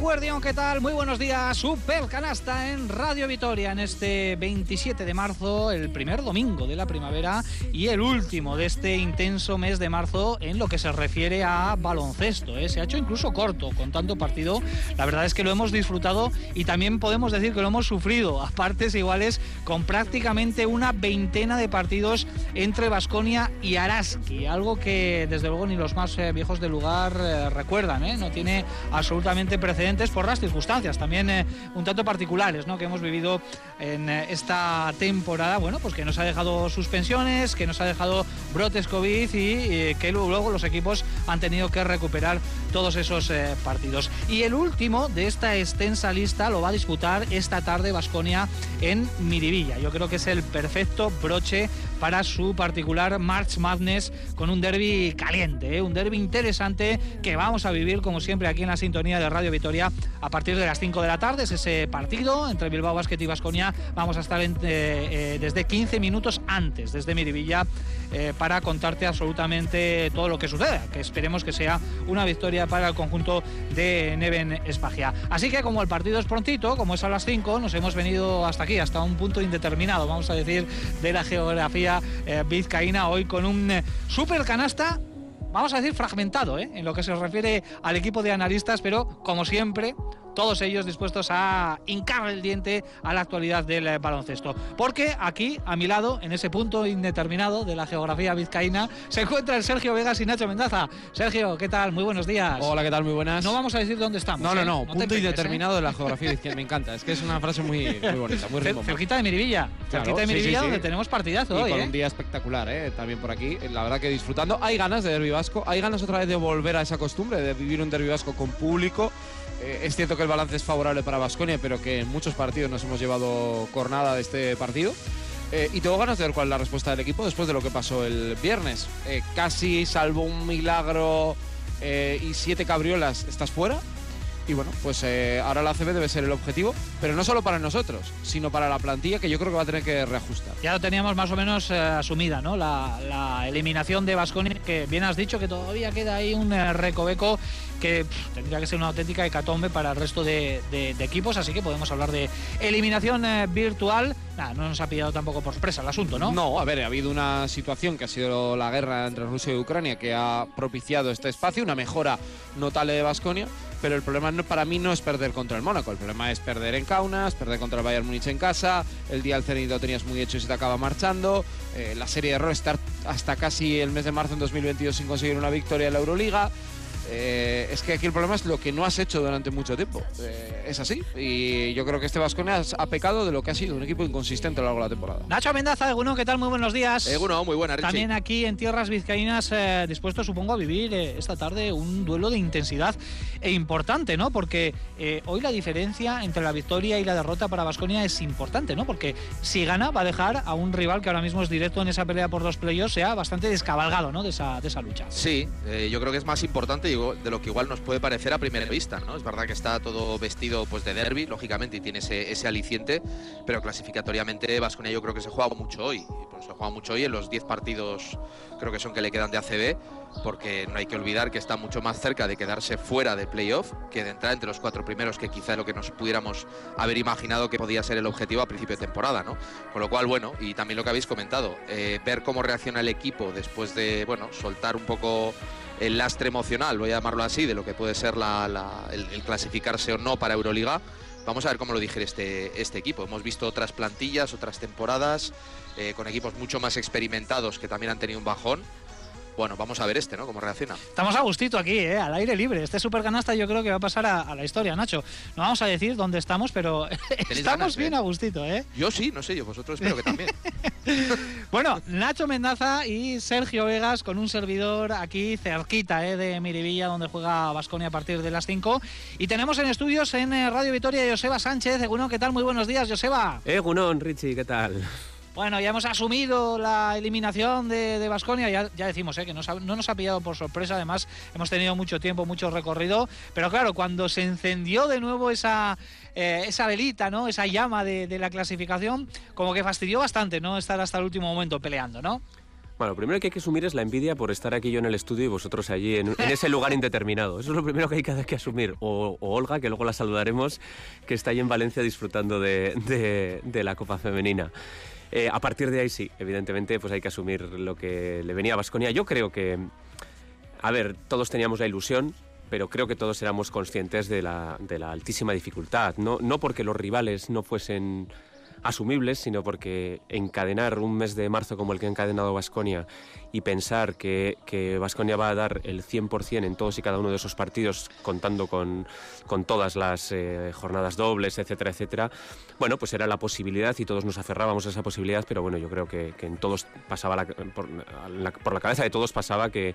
Guardián, ¿qué tal? Muy buenos días. Super canasta en Radio Vitoria en este 27 de marzo, el primer domingo de la primavera y el último de este intenso mes de marzo en lo que se refiere a baloncesto. ¿eh? Se ha hecho incluso corto con tanto partido. La verdad es que lo hemos disfrutado y también podemos decir que lo hemos sufrido a partes iguales con prácticamente una veintena de partidos entre Basconia y Araski. Algo que desde luego ni los más eh, viejos del lugar eh, recuerdan. ¿eh? No tiene absolutamente precedentes por las circunstancias también eh, un tanto particulares ¿no? que hemos vivido en eh, esta temporada, bueno, pues que nos ha dejado suspensiones, que nos ha dejado brotes COVID y que luego los equipos han tenido que recuperar todos esos eh, partidos. Y el último de esta extensa lista lo va a disputar esta tarde Basconia en Miribilla. Yo creo que es el perfecto broche para su particular March Madness con un derby caliente, ¿eh? un derby interesante que vamos a vivir como siempre aquí en la sintonía de Radio Vitoria a partir de las 5 de la tarde. Es ese partido entre Bilbao Basket y Basconia. Vamos a estar eh, eh, desde 15 minutos antes, desde Miribilla, eh, para contarte absolutamente todo lo que suceda, que esperemos que sea una victoria para el conjunto de Neven Espagia. Así que como el partido es prontito, como es a las 5, nos hemos venido hasta aquí, hasta un punto indeterminado, vamos a decir, de la geografía eh, vizcaína, hoy con un super canasta vamos a decir fragmentado ¿eh? en lo que se refiere al equipo de analistas, pero como siempre, todos ellos dispuestos a hincar el diente a la actualidad del eh, baloncesto. Porque aquí, a mi lado, en ese punto indeterminado de la geografía vizcaína, se encuentra el Sergio Vegas y Nacho Mendaza. Sergio, ¿qué tal? Muy buenos días. Hola, ¿qué tal? Muy buenas. No vamos a decir dónde estamos. No, no, ¿eh? no, punto pegues, indeterminado ¿eh? de la geografía izquierda, me encanta. Es que es una frase muy, muy bonita, muy rimbombante. Cerquita de Miribilla. Claro, cerquita de Miribilla, sí, sí. donde tenemos partidazo Y hoy. con ¿eh? un día espectacular, ¿eh? también por aquí. La verdad que disfrutando. Hay ganas de derbi vasco, hay ganas otra vez de volver a esa costumbre, de vivir un derbi vasco con público. Eh, es cierto que el balance es favorable para Basconia, pero que en muchos partidos nos hemos llevado cornada de este partido. Eh, y tengo ganas de ver cuál es la respuesta del equipo después de lo que pasó el viernes. Eh, casi salvo un milagro y siete cabriolas, estás fuera. Y bueno, pues eh, ahora la CB debe ser el objetivo, pero no solo para nosotros, sino para la plantilla que yo creo que va a tener que reajustar. Ya lo teníamos más o menos eh, asumida, ¿no? La, la eliminación de Vasconia, que bien has dicho que todavía queda ahí un eh, recoveco que pff, tendría que ser una auténtica hecatombe para el resto de, de- de equipos, así que podemos hablar de eliminación eh, virtual. Nada, no nos ha pillado tampoco por sorpresa el asunto, ¿no? a ver, ha habido una situación que ha sido la guerra entre Rusia y Ucrania que ha propiciado este espacio, una mejora notable de Basconia, pero el problema no- para mí no es perder contra el Mónaco, el problema es perder en Kaunas, perder contra el Bayern Múnich en casa, el día del Zenit tenías muy hecho y se te acaba marchando, eh, la serie de errores estar hasta casi el mes de marzo en 2022 sin conseguir una victoria en la Euroliga. Eh, es que aquí el problema es lo que no has hecho durante mucho tiempo. Eh, es así. Y yo creo que este Vasconia ha pecado de lo que ha sido un equipo inconsistente a lo largo de la temporada. Nacho Mendaza, Eguno, ¿qué tal? Muy buenos días. Eh, bueno, muy buena, Richie. También aquí en tierras vizcaínas, eh, dispuesto supongo a vivir eh, esta tarde un duelo de intensidad e importante, ¿no? Porque eh, hoy la diferencia entre la victoria y la derrota para Vasconia es importante, ¿no? Porque si gana va a dejar a un rival que ahora mismo es directo en esa pelea por los playoffs, sea bastante descabalgado, ¿no? De esa, de esa lucha. Sí, eh, yo creo que es más importante de lo que igual nos puede parecer a primera vista, ¿no? Es verdad que está todo vestido pues de derby, lógicamente, y tiene ese, ese aliciente, pero clasificatoriamente Vasconia yo creo que se juega mucho hoy. Pues, se juega mucho hoy en los 10 partidos, creo que son que le quedan de ACB, porque no hay que olvidar que está mucho más cerca de quedarse fuera de playoff que de entrar entre los cuatro primeros, que quizá es lo que nos pudiéramos haber imaginado que podía ser el objetivo a principio de temporada, ¿no? Con lo cual, bueno, y también lo que habéis comentado, eh, ver cómo reacciona el equipo después de, bueno, soltar un poco el lastre emocional, voy a llamarlo así, de lo que puede ser el clasificarse o no para Euroliga. Vamos a ver cómo lo digiere este, este equipo. Hemos visto otras plantillas, otras temporadas, eh, con equipos mucho más experimentados que también han tenido un bajón. Bueno, vamos a ver este, ¿no? Cómo reacciona. Estamos a gustito aquí, ¿eh? al aire libre. Este super canasta yo creo que va a pasar a, a la historia, Nacho. No vamos a decir dónde estamos, pero estamos ganas, bien ¿eh? a gustito, ¿eh? Yo sí, no sé, yo vosotros espero que también. Bueno, Nacho Mendaza y Sergio Vegas con un servidor aquí cerquita eh, de Miribilla, donde juega Vasconia a partir de las 5. Y tenemos en estudios en eh, Radio Vitoria Joseba Sánchez. Bueno, ¿qué tal? Muy buenos días, Joseba. Gunón, Richie, ¿qué tal? Bueno, ya hemos asumido la eliminación de Vasconia, ya, ya decimos eh, que nos ha- no nos ha pillado por sorpresa, además hemos tenido mucho tiempo, mucho recorrido, pero claro, cuando se encendió de nuevo esa, eh, esa velita, ¿no? esa llama de, de la clasificación, como que fastidió bastante no estar hasta el último momento peleando, ¿no? Bueno, lo primero que hay que asumir es la envidia por estar aquí yo en el estudio y vosotros allí en, ese lugar indeterminado. Eso es lo primero que hay que, que asumir. O, Olga, que luego la saludaremos, que está ahí en Valencia disfrutando de, la Copa Femenina. Eh, a partir de ahí sí, evidentemente, pues hay que asumir lo que le venía a Vasconia. Yo creo que, a ver, todos teníamos la ilusión, pero creo que todos éramos conscientes de la, de la altísima dificultad. No, no porque los rivales no fuesen asumibles, sino porque encadenar un mes de marzo como el que ha encadenado Vasconia y pensar que Vasconia va a dar el 100% en todos y cada uno de esos partidos, contando con, con todas las eh, jornadas dobles, etcétera, etcétera, bueno, pues era la posibilidad y todos nos aferrábamos a esa posibilidad, pero bueno, yo creo que, en todos pasaba la, por, la, por la cabeza de todos pasaba que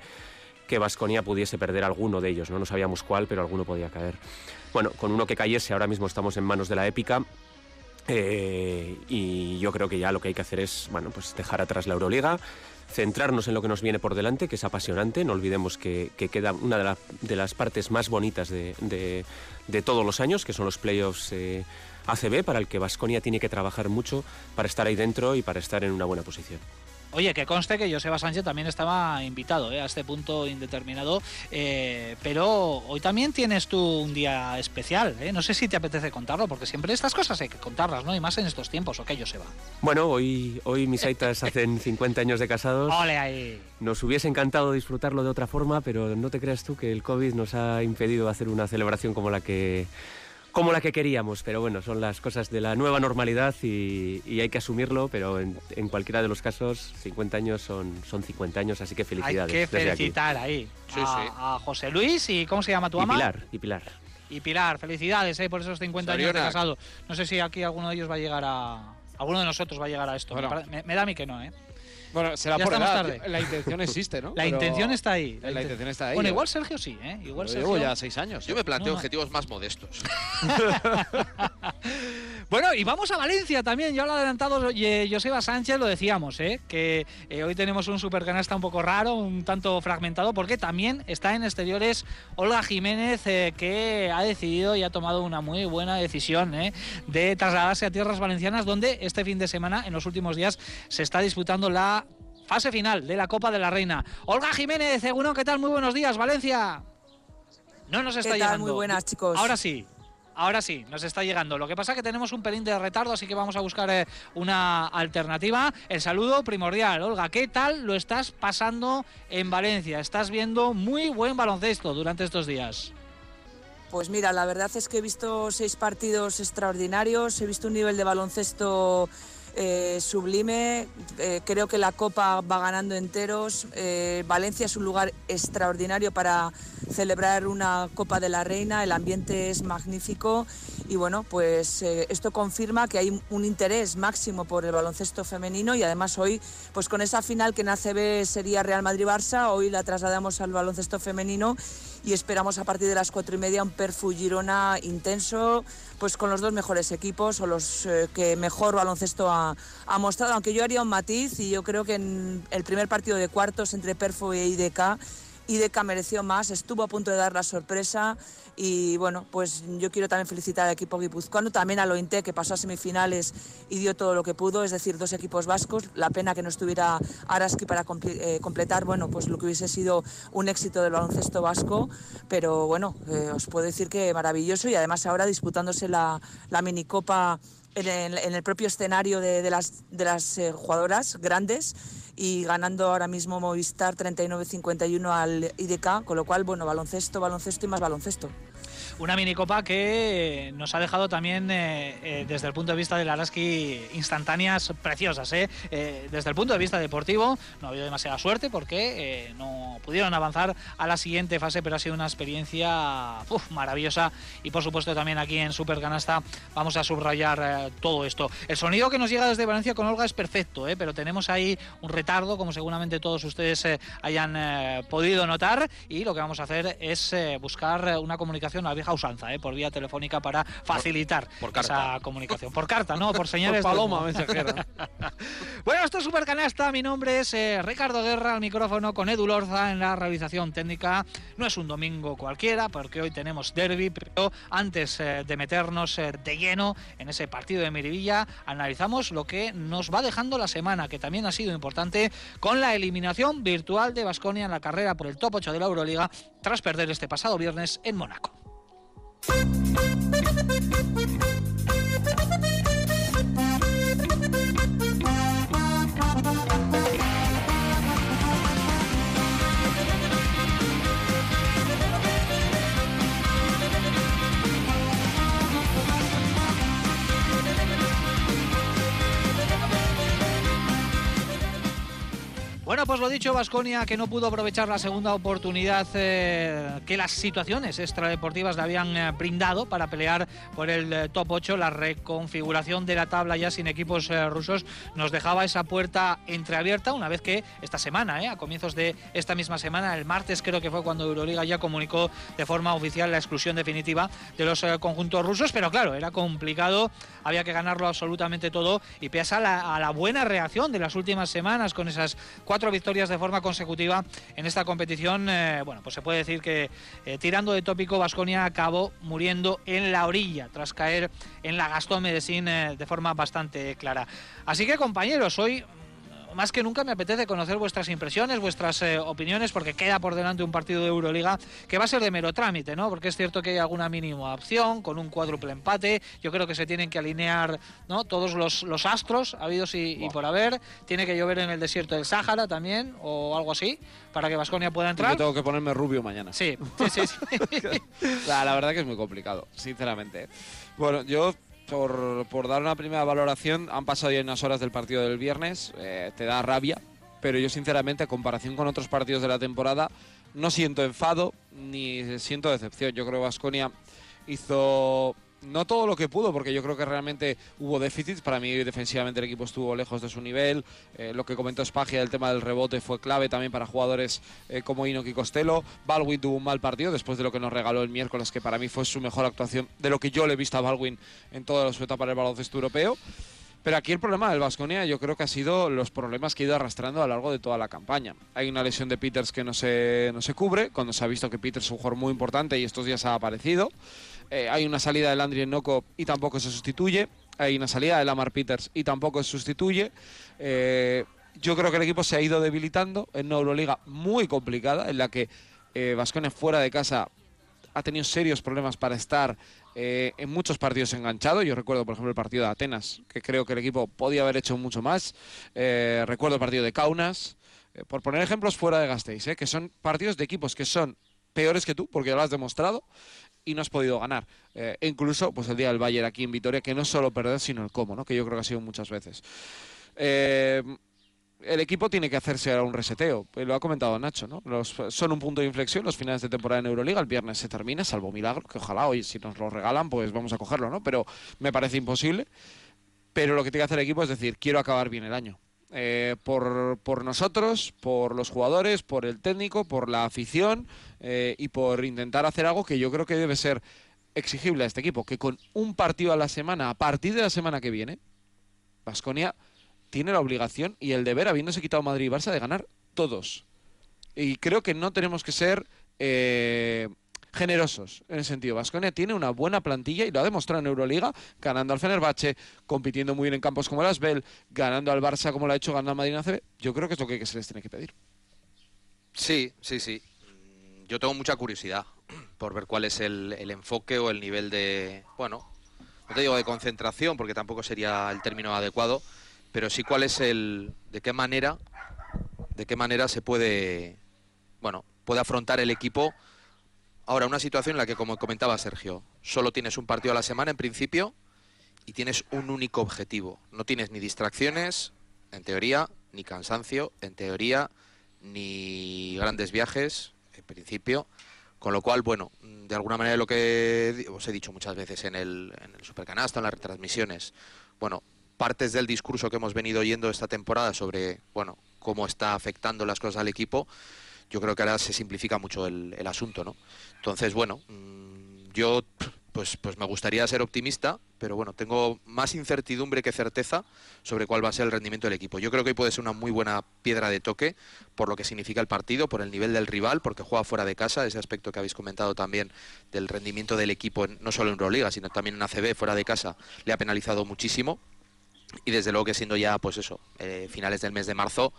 que Vasconia pudiese perder alguno de ellos, ¿no? no sabíamos cuál, pero alguno podía caer. Bueno, con uno que cayese, ahora mismo estamos en manos de la épica, eh, y yo creo que ya lo que hay que hacer es bueno, pues dejar atrás la Euroliga, centrarnos en lo que nos viene por delante, que es apasionante. No olvidemos que, queda una de, las partes más bonitas de, todos los años, que son los playoffs eh, ACB, para el que Vasconia tiene que trabajar mucho para estar ahí dentro y para estar en una buena posición. Oye, que conste que Joseba Sánchez también estaba invitado eh, a este punto indeterminado, eh, pero hoy también tienes tú un día especial. Eh. No sé si te apetece contarlo, porque siempre estas cosas hay que contarlas, ¿no? Y más en estos tiempos, ¿ok, Joseba? Bueno, hoy, hoy mis aitas hacen 50 años de casados. ¡Ole ahí! Nos hubiese encantado disfrutarlo de otra forma, pero no te creas tú que el COVID nos ha impedido hacer una celebración como la que como la que queríamos, pero bueno, son las cosas de la nueva normalidad y, hay que asumirlo, pero en, cualquiera de los casos, 50 años son, son 50 años, así que felicidades. Hay que felicitar ahí a, José Luis y ¿cómo se llama tu ama? Y Pilar, y Pilar. Y Pilar, felicidades eh, por esos 50 años de casado. No sé si aquí alguno de ellos va a llegar a... Alguno de nosotros va a llegar a esto. Me, me, da a mí que no, ¿eh? Bueno, será por edad. Tarde. La intención existe, ¿no? La intención está ahí. La, intención está ahí. Bueno, igual Sergio sí, ¿eh? Igual Sergio... Llevo ya seis años. Yo me planteo objetivos más modestos. bueno, y vamos a Valencia también. Ya lo ha adelantado Joseba Sánchez, lo decíamos, ¿eh? Que eh, hoy tenemos un supercanasta un poco raro, un tanto fragmentado, porque también está en exteriores Olga Jiménez, eh, que ha decidido y ha tomado una muy buena decisión ¿eh? de trasladarse a tierras valencianas, donde este fin de semana, en los últimos días, se está disputando la fase final de la Copa de la Reina. Olga Jiménez, seguro ¿qué tal? Muy buenos días, Valencia. No nos está llegando. Muy buenas, chicos. Ahora sí. Ahora sí, nos está llegando. Lo que pasa es que tenemos un pelín de retardo, así que vamos a buscar eh, una alternativa. El saludo primordial. Olga, ¿qué tal lo estás pasando en Valencia? Estás viendo muy buen baloncesto durante estos días. Pues mira, la verdad es que he visto seis partidos extraordinarios, he visto un nivel de baloncesto eh, sublime. Eh, creo que la Copa va ganando enteros. Eh, Valencia es un lugar extraordinario para celebrar una Copa de la Reina. El ambiente es magnífico y bueno, pues esto confirma que hay un interés máximo por el baloncesto femenino y además hoy, pues con esa final que en ACB sería Real Madrid-Barça, hoy la trasladamos al baloncesto femenino y esperamos a partir de las cuatro y media un Perfu Girona intenso, pues con los dos mejores equipos o los eh, que mejor baloncesto ha, mostrado, aunque yo haría un matiz y yo creo que en el primer partido de cuartos entre Perfo e IDK IDK mereció más, estuvo a punto de dar la sorpresa y bueno, pues yo quiero también felicitar al equipo guipuzcoano, también a Lointe que pasó a semifinales y dio todo lo que pudo, es decir, dos equipos vascos, la pena que no estuviera Araski para eh, completar, bueno, pues lo que hubiese sido un éxito del baloncesto vasco, pero bueno, eh, os puedo decir que maravilloso y además ahora disputándose la, la minicopa en el, propio escenario de, las, de las eh, jugadoras grandes y ganando ahora mismo Movistar 39-51 al IDK, con lo cual, bueno, baloncesto, baloncesto y más baloncesto una minicopa que nos ha dejado también eh, eh, desde el punto de vista del Araski instantáneas preciosas. ¿eh? desde el punto de vista deportivo no ha habido demasiada suerte porque no pudieron avanzar a la siguiente fase, pero ha sido una experiencia maravillosa y por supuesto también aquí en Super Canasta vamos a subrayar todo esto. El sonido que nos llega desde Valencia con Olga es perfecto, pero tenemos ahí un retardo como seguramente todos ustedes hayan podido notar y lo que vamos a hacer es buscar una comunicación a vieja usanza, ¿eh? por vía telefónica para facilitar por esa carta. comunicación. Por carta, no, por señales. Por paloma mensajera. Bueno, esto es Supercanasta. Mi nombre es eh, Ricardo Guerra, al micrófono con Edu Lorza en la realización técnica. No es un domingo cualquiera, porque hoy tenemos derby, pero antes eh, de meternos eh, de lleno en ese partido de Miribilla, analizamos lo que nos va dejando la semana, que también ha sido importante, con la eliminación virtual de Basconia en la carrera por el top 8 de la Euroliga, tras perder este pasado viernes en Mónaco. Thank you. Bueno, pues lo dicho, Vasconia que no pudo aprovechar la segunda oportunidad eh, que las situaciones extradeportivas le habían eh, brindado para pelear por el eh, top 8. La reconfiguración de la tabla ya sin equipos rusos nos dejaba esa puerta entreabierta una vez que esta semana, eh, a comienzos de esta misma semana, el martes creo que fue cuando Euroliga ya comunicó de forma oficial la exclusión definitiva de los conjuntos rusos, pero claro, era complicado, había que ganarlo absolutamente todo y pese a la, a la buena reacción de las últimas semanas con esas cuatro victorias de forma consecutiva en esta competición, eh, bueno, pues se puede decir que eh, tirando de tópico, Vasconia acabó muriendo en la orilla tras caer en la Gastón eh, de forma bastante clara. Así que compañeros, hoy más que nunca me apetece conocer vuestras impresiones, vuestras eh, opiniones, porque queda por delante un partido de Euroliga que va a ser de mero trámite, ¿no? Porque es cierto que hay alguna mínima opción con un cuádruple empate. Yo creo que se tienen que alinear ¿no? todos los, los astros habidos y, y por haber. Tiene que llover en el desierto del Sáhara también, o algo así, para que Vasconia pueda Yo entrar. tengo que ponerme rubio mañana. Sí, sí, sí. sí. La, la verdad que es muy complicado, sinceramente. Bueno, yo, por, dar una primera valoración, han pasado ya unas horas del partido del viernes, eh, te da rabia, pero yo sinceramente, a comparación con otros partidos de la temporada, no siento enfado ni siento decepción. Yo creo que Vasconia hizo no todo lo que pudo, porque yo creo que realmente hubo déficits. Para mí, defensivamente, el equipo estuvo lejos de su nivel. Eh, lo que comentó Spagia, el tema del rebote, fue clave también para jugadores eh, como Inoki Costello. Baldwin tuvo un mal partido después de lo que nos regaló el miércoles, que para mí fue su mejor actuación de lo que yo le he visto a Baldwin en toda su etapa en el baloncesto europeo. Pero aquí el problema del Vasconia yo creo que ha sido los problemas que ha ido arrastrando a lo largo de toda la campaña. Hay una lesión de Peters que no se, no se cubre, cuando se ha visto que Peters es un jugador muy importante y estos días ha aparecido. Eh, hay una salida del Landry Noco y tampoco se sustituye. Hay una salida de Lamar Peters y tampoco se sustituye. Eh, yo creo que el equipo se ha ido debilitando en una Euroliga muy complicada, en la que Vasconia fuera de casa ha tenido serios problemas para estar eh, en muchos partidos enganchado. Yo recuerdo, por ejemplo, el partido de Atenas, que creo que el equipo podía haber hecho mucho más. Eh, recuerdo el partido de Kaunas. Eh, por poner ejemplos fuera de Gasteiz, eh, que son partidos de equipos que son peores que tú, porque lo has demostrado, y no has podido ganar. Eh, e incluso pues el día del Bayern aquí en Vitoria, que no solo perder, sino el cómo, ¿no? que yo creo que ha sido muchas veces. Eh, el equipo tiene que hacerse ahora un reseteo. Eh, Lo ha comentado Nacho, ¿no? Los, son un punto de inflexión los finales de temporada en Euroliga. El viernes se termina, salvo milagro, que ojalá hoy si nos lo regalan, pues vamos a cogerlo, ¿no? Pero me parece imposible. Pero lo que tiene que hacer el equipo es decir, quiero acabar bien el año. Eh, por, por nosotros, por los jugadores, por el técnico, por la afición eh, y por intentar hacer algo que yo creo que debe ser exigible a este equipo. Que con un partido a la semana, a partir de la semana que viene, Vasconia tiene la obligación y el deber, habiéndose quitado Madrid y Barça, de ganar todos. Y creo que no tenemos que ser eh, generosos en ese sentido. Vasconia tiene una buena plantilla y lo ha demostrado en Euroliga, ganando al Fenerbahce, compitiendo muy bien en campos como el Asbel, ganando al Barça como lo ha hecho, ganando al Madrid ACB. Yo creo que es lo que se les tiene que pedir. Sí, sí, sí. Mm, Yo tengo mucha curiosidad por ver cuál es el, el enfoque o el nivel de, bueno, no te digo de concentración, porque tampoco sería el término adecuado, pero sí cuál es el, de qué manera, de qué manera se puede, bueno, puede afrontar el equipo ahora una situación en la que, como comentaba Sergio, solo tienes un partido a la semana en principio y tienes un único objetivo. No tienes ni distracciones, en teoría, ni cansancio, en teoría, ni grandes viajes, en principio. Con lo cual, bueno, de alguna manera lo que os he dicho muchas veces en el, en el Supercanasta, en las retransmisiones, bueno, partes del discurso que hemos venido oyendo esta temporada sobre, bueno, cómo está afectando las cosas al equipo, yo creo que ahora se simplifica mucho el, el asunto, ¿no? Entonces, bueno, mm, yo pues, pues me gustaría ser optimista, pero bueno, tengo más incertidumbre que certeza sobre cuál va a ser el rendimiento del equipo. Yo creo que hoy puede ser una muy buena piedra de toque por lo que significa el partido, por el nivel del rival, porque juega fuera de casa, ese aspecto que habéis comentado también del rendimiento del equipo, no solo en Euroliga, sino también en ACB, fuera de casa, le ha penalizado muchísimo. Y desde luego que siendo ya, pues eso, eh, finales del mes de marzo,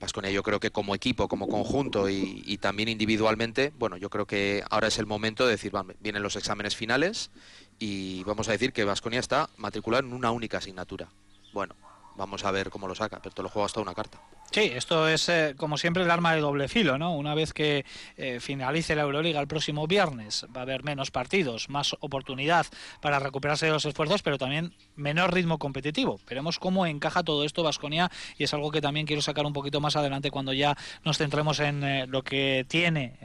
Pasconia yo creo que como equipo, como conjunto y, también individualmente, bueno, yo creo que ahora es el momento de decir, vienen los exámenes finales y vamos a decir que Vasconia está matriculado en una única asignatura. Bueno, vamos a ver cómo lo saca, pero te lo juego hasta una carta. Sí, esto es eh, como siempre el arma de doble filo, ¿no? Una vez que eh, finalice la Euroliga el próximo viernes, va a haber menos partidos, más oportunidad para recuperarse de los esfuerzos, pero también menor ritmo competitivo. Veremos cómo encaja todo esto Vasconia y es algo que también quiero sacar un poquito más adelante cuando ya nos centremos en eh, lo que tiene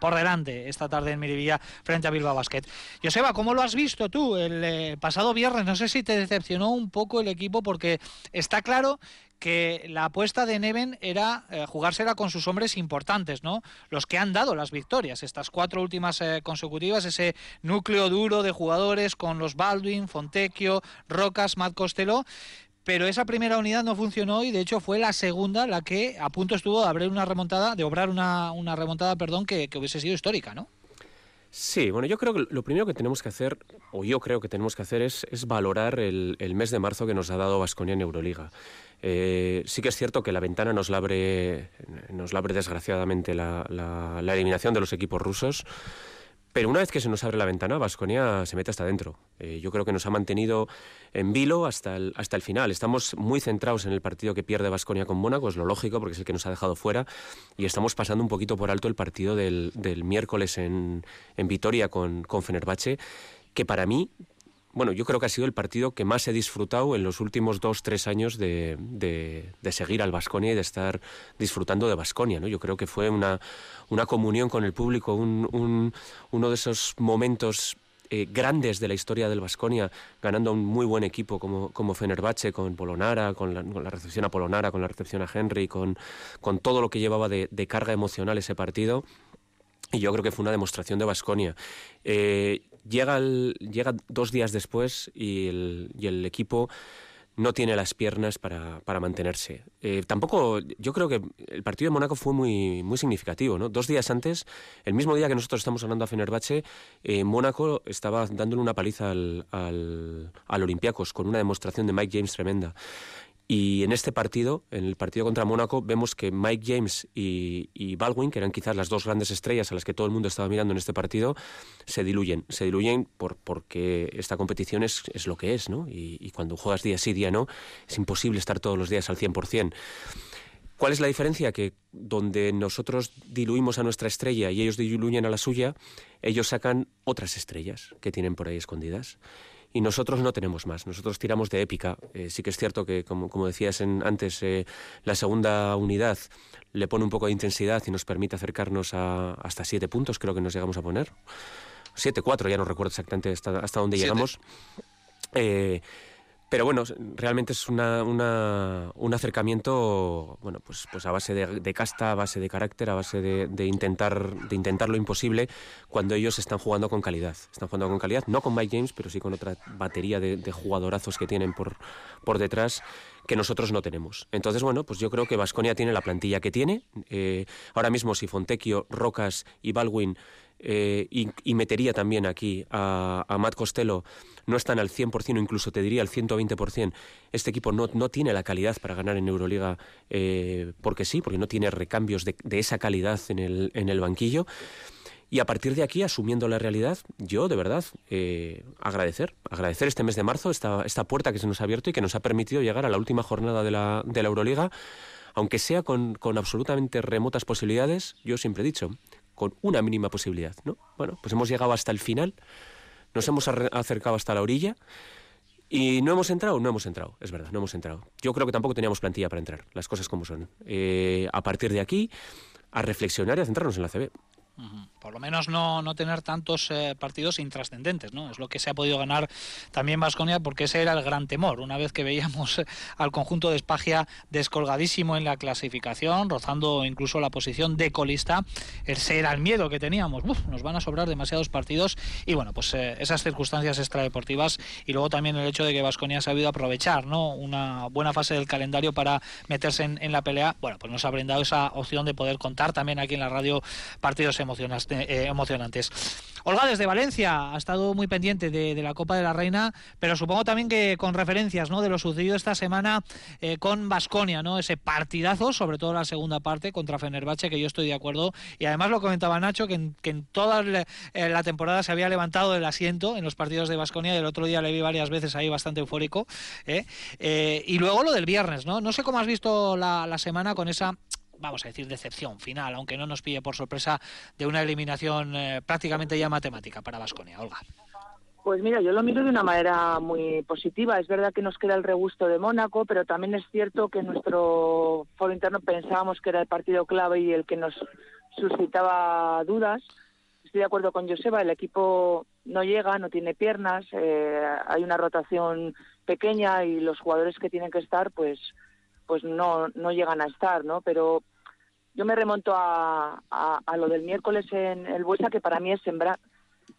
por delante esta tarde en Miribilla frente a Bilbao Basket. Joseba, ¿cómo lo has visto tú el pasado viernes? No sé si te decepcionó un poco el equipo porque está claro que la apuesta de Neven era eh, jugársela con sus hombres importantes, ¿no? Los que han dado las victorias, estas cuatro últimas eh, consecutivas, ese núcleo duro de jugadores con los Baldwin, Fontecchio, Rocas, Matt Costello. Pero esa primera unidad no funcionó y de hecho fue la segunda la que a punto estuvo de abrir una remontada, de obrar una, remontada, perdón, que, hubiese sido histórica, ¿no? Sí, bueno, yo creo que lo primero que tenemos que hacer, o yo creo que tenemos que hacer, es, es valorar el, el, mes de marzo que nos ha dado Vasconia en Euroliga. Eh, sí que es cierto que la ventana nos labre, nos labre desgraciadamente la, la, eliminación de los equipos rusos. Pero una vez que se nos abre la ventana, Vasconia se mete hasta adentro. Eh, yo creo que nos ha mantenido en vilo hasta el, hasta el final. Estamos muy centrados en el partido que pierde Vasconia con Mónaco, es lo lógico porque es el que nos ha dejado fuera. Y estamos pasando un poquito por alto el partido del, del miércoles en, en Vitoria con, con Fenerbahce, que para mí bueno, yo creo que ha sido el partido que más he disfrutado en los últimos dos, tres años de, de, seguir al Vasconia y de estar disfrutando de Vasconia. ¿no? Yo creo que fue una, una comunión con el público, un, un, uno de esos momentos eh, grandes de la historia del Vasconia, ganando a un muy buen equipo como, como Fenerbahce, con Polonara, con la, con la, recepción a Polonara, con la recepción a Henry, con, con todo lo que llevaba de, de carga emocional ese partido. Y yo creo que fue una demostración de Vasconia. Eh, llega, llega dos días después y el, y el equipo no tiene las piernas para, para mantenerse. Eh, tampoco, yo creo que el partido de Mónaco fue muy, muy significativo. ¿no? Dos días antes, el mismo día que nosotros estamos hablando a Fenerbahce, eh, Mónaco estaba dándole una paliza al, al, al Olympiacos con una demostración de Mike James tremenda. Y en este partido, en el partido contra Mónaco, vemos que Mike James y, Baldwin, que eran quizás las dos grandes estrellas a las que todo el mundo estaba mirando en este partido, se diluyen. Se diluyen por, porque esta competición es, lo que es, ¿no? Y, cuando juegas día sí, día no, es imposible estar todos los días al 100%. ¿Cuál es la diferencia? Que donde nosotros diluimos a nuestra estrella y ellos diluyen a la suya, ellos sacan otras estrellas que tienen por ahí escondidas y nosotros no tenemos más. Nosotros tiramos de épica. Eh, sí que es cierto que, como, como decías en, antes, eh, la segunda unidad le pone un poco de intensidad y nos permite acercarnos a hasta siete puntos, creo que nos llegamos a poner. Siete, cuatro, ya no recuerdo exactamente hasta, hasta dónde llegamos. Eh, pero bueno, realmente es una, un acercamiento bueno, pues, pues a base de, casta, a base de carácter, a base de, intentar, de intentar lo imposible cuando ellos están jugando con calidad. Están jugando con calidad, no con Mike James, pero sí con otra batería de, jugadorazos que tienen por, por detrás que nosotros no tenemos. Entonces, bueno, pues yo creo que Vasconia tiene la plantilla que tiene. Eh, ahora mismo, si Fontecchio, Rocas y Baldwin eh, y, metería también aquí a Matt Costello, no están al 100% o incluso te diría al 120%, este equipo no, no tiene la calidad para ganar en Euroliga eh, porque sí, porque no tiene recambios de, de esa calidad en el, en el banquillo. Y a partir de aquí, asumiendo la realidad, yo de verdad eh, agradecer, agradecer este mes de marzo, esta, esta puerta que se nos ha abierto y que nos ha permitido llegar a la última jornada de la, de la Euroliga, aunque sea con, con absolutamente remotas posibilidades, yo siempre he dicho, con una mínima posibilidad. ¿no? Bueno, pues hemos llegado hasta el final, nos hemos acercado hasta la orilla. ¿Y no hemos entrado? No hemos entrado, es verdad, no hemos entrado. Yo creo que tampoco teníamos plantilla para entrar, las cosas como son. Eh, a partir de aquí, a reflexionar y a centrarnos en la CB. Por lo menos no, no tener tantos eh, partidos intrascendentes, ¿no? Es lo que se ha podido ganar también Vasconia, porque ese era el gran temor. Una vez que veíamos al conjunto de Espagia descolgadísimo en la clasificación, rozando incluso la posición de colista, ese era el miedo que teníamos. nos van a sobrar demasiados partidos y bueno, pues eh, esas circunstancias extradeportivas y luego también el hecho de que Vasconia ha sabido aprovechar, ¿no? Una buena fase del calendario para meterse en, en la pelea, bueno, pues nos ha brindado esa opción de poder contar también aquí en la radio partidos en eh, emocionantes. Olga, desde Valencia, ha estado muy pendiente de, la Copa de la Reina, pero supongo también que con referencias ¿no? de lo sucedido esta semana eh, con Basconia, ¿no? ese partidazo, sobre todo la segunda parte contra Fenerbahce, que yo estoy de acuerdo. Y además lo comentaba Nacho, que en, toda eh, la temporada se había levantado del asiento en los partidos de Basconia, el otro día le vi varias veces ahí bastante eufórico. y luego lo del viernes, ¿no? No sé cómo has visto la semana con esa vamos a decir, decepción final, aunque no nos pille por sorpresa de una eliminación eh, prácticamente ya matemática para Vasconia. Olga. Pues mira, yo lo miro de una manera muy positiva. Es verdad que nos queda el regusto de Mónaco, pero también es cierto que en nuestro foro interno pensábamos que era el partido clave y el que nos suscitaba dudas. Estoy de acuerdo con Joseba, el equipo no llega, no tiene piernas, eh, hay una rotación pequeña y los jugadores que tienen que estar, pues pues no, no llegan a estar, ¿no? Pero yo me remonto a, a, lo del miércoles en el Buesa, que para mí es sembrar.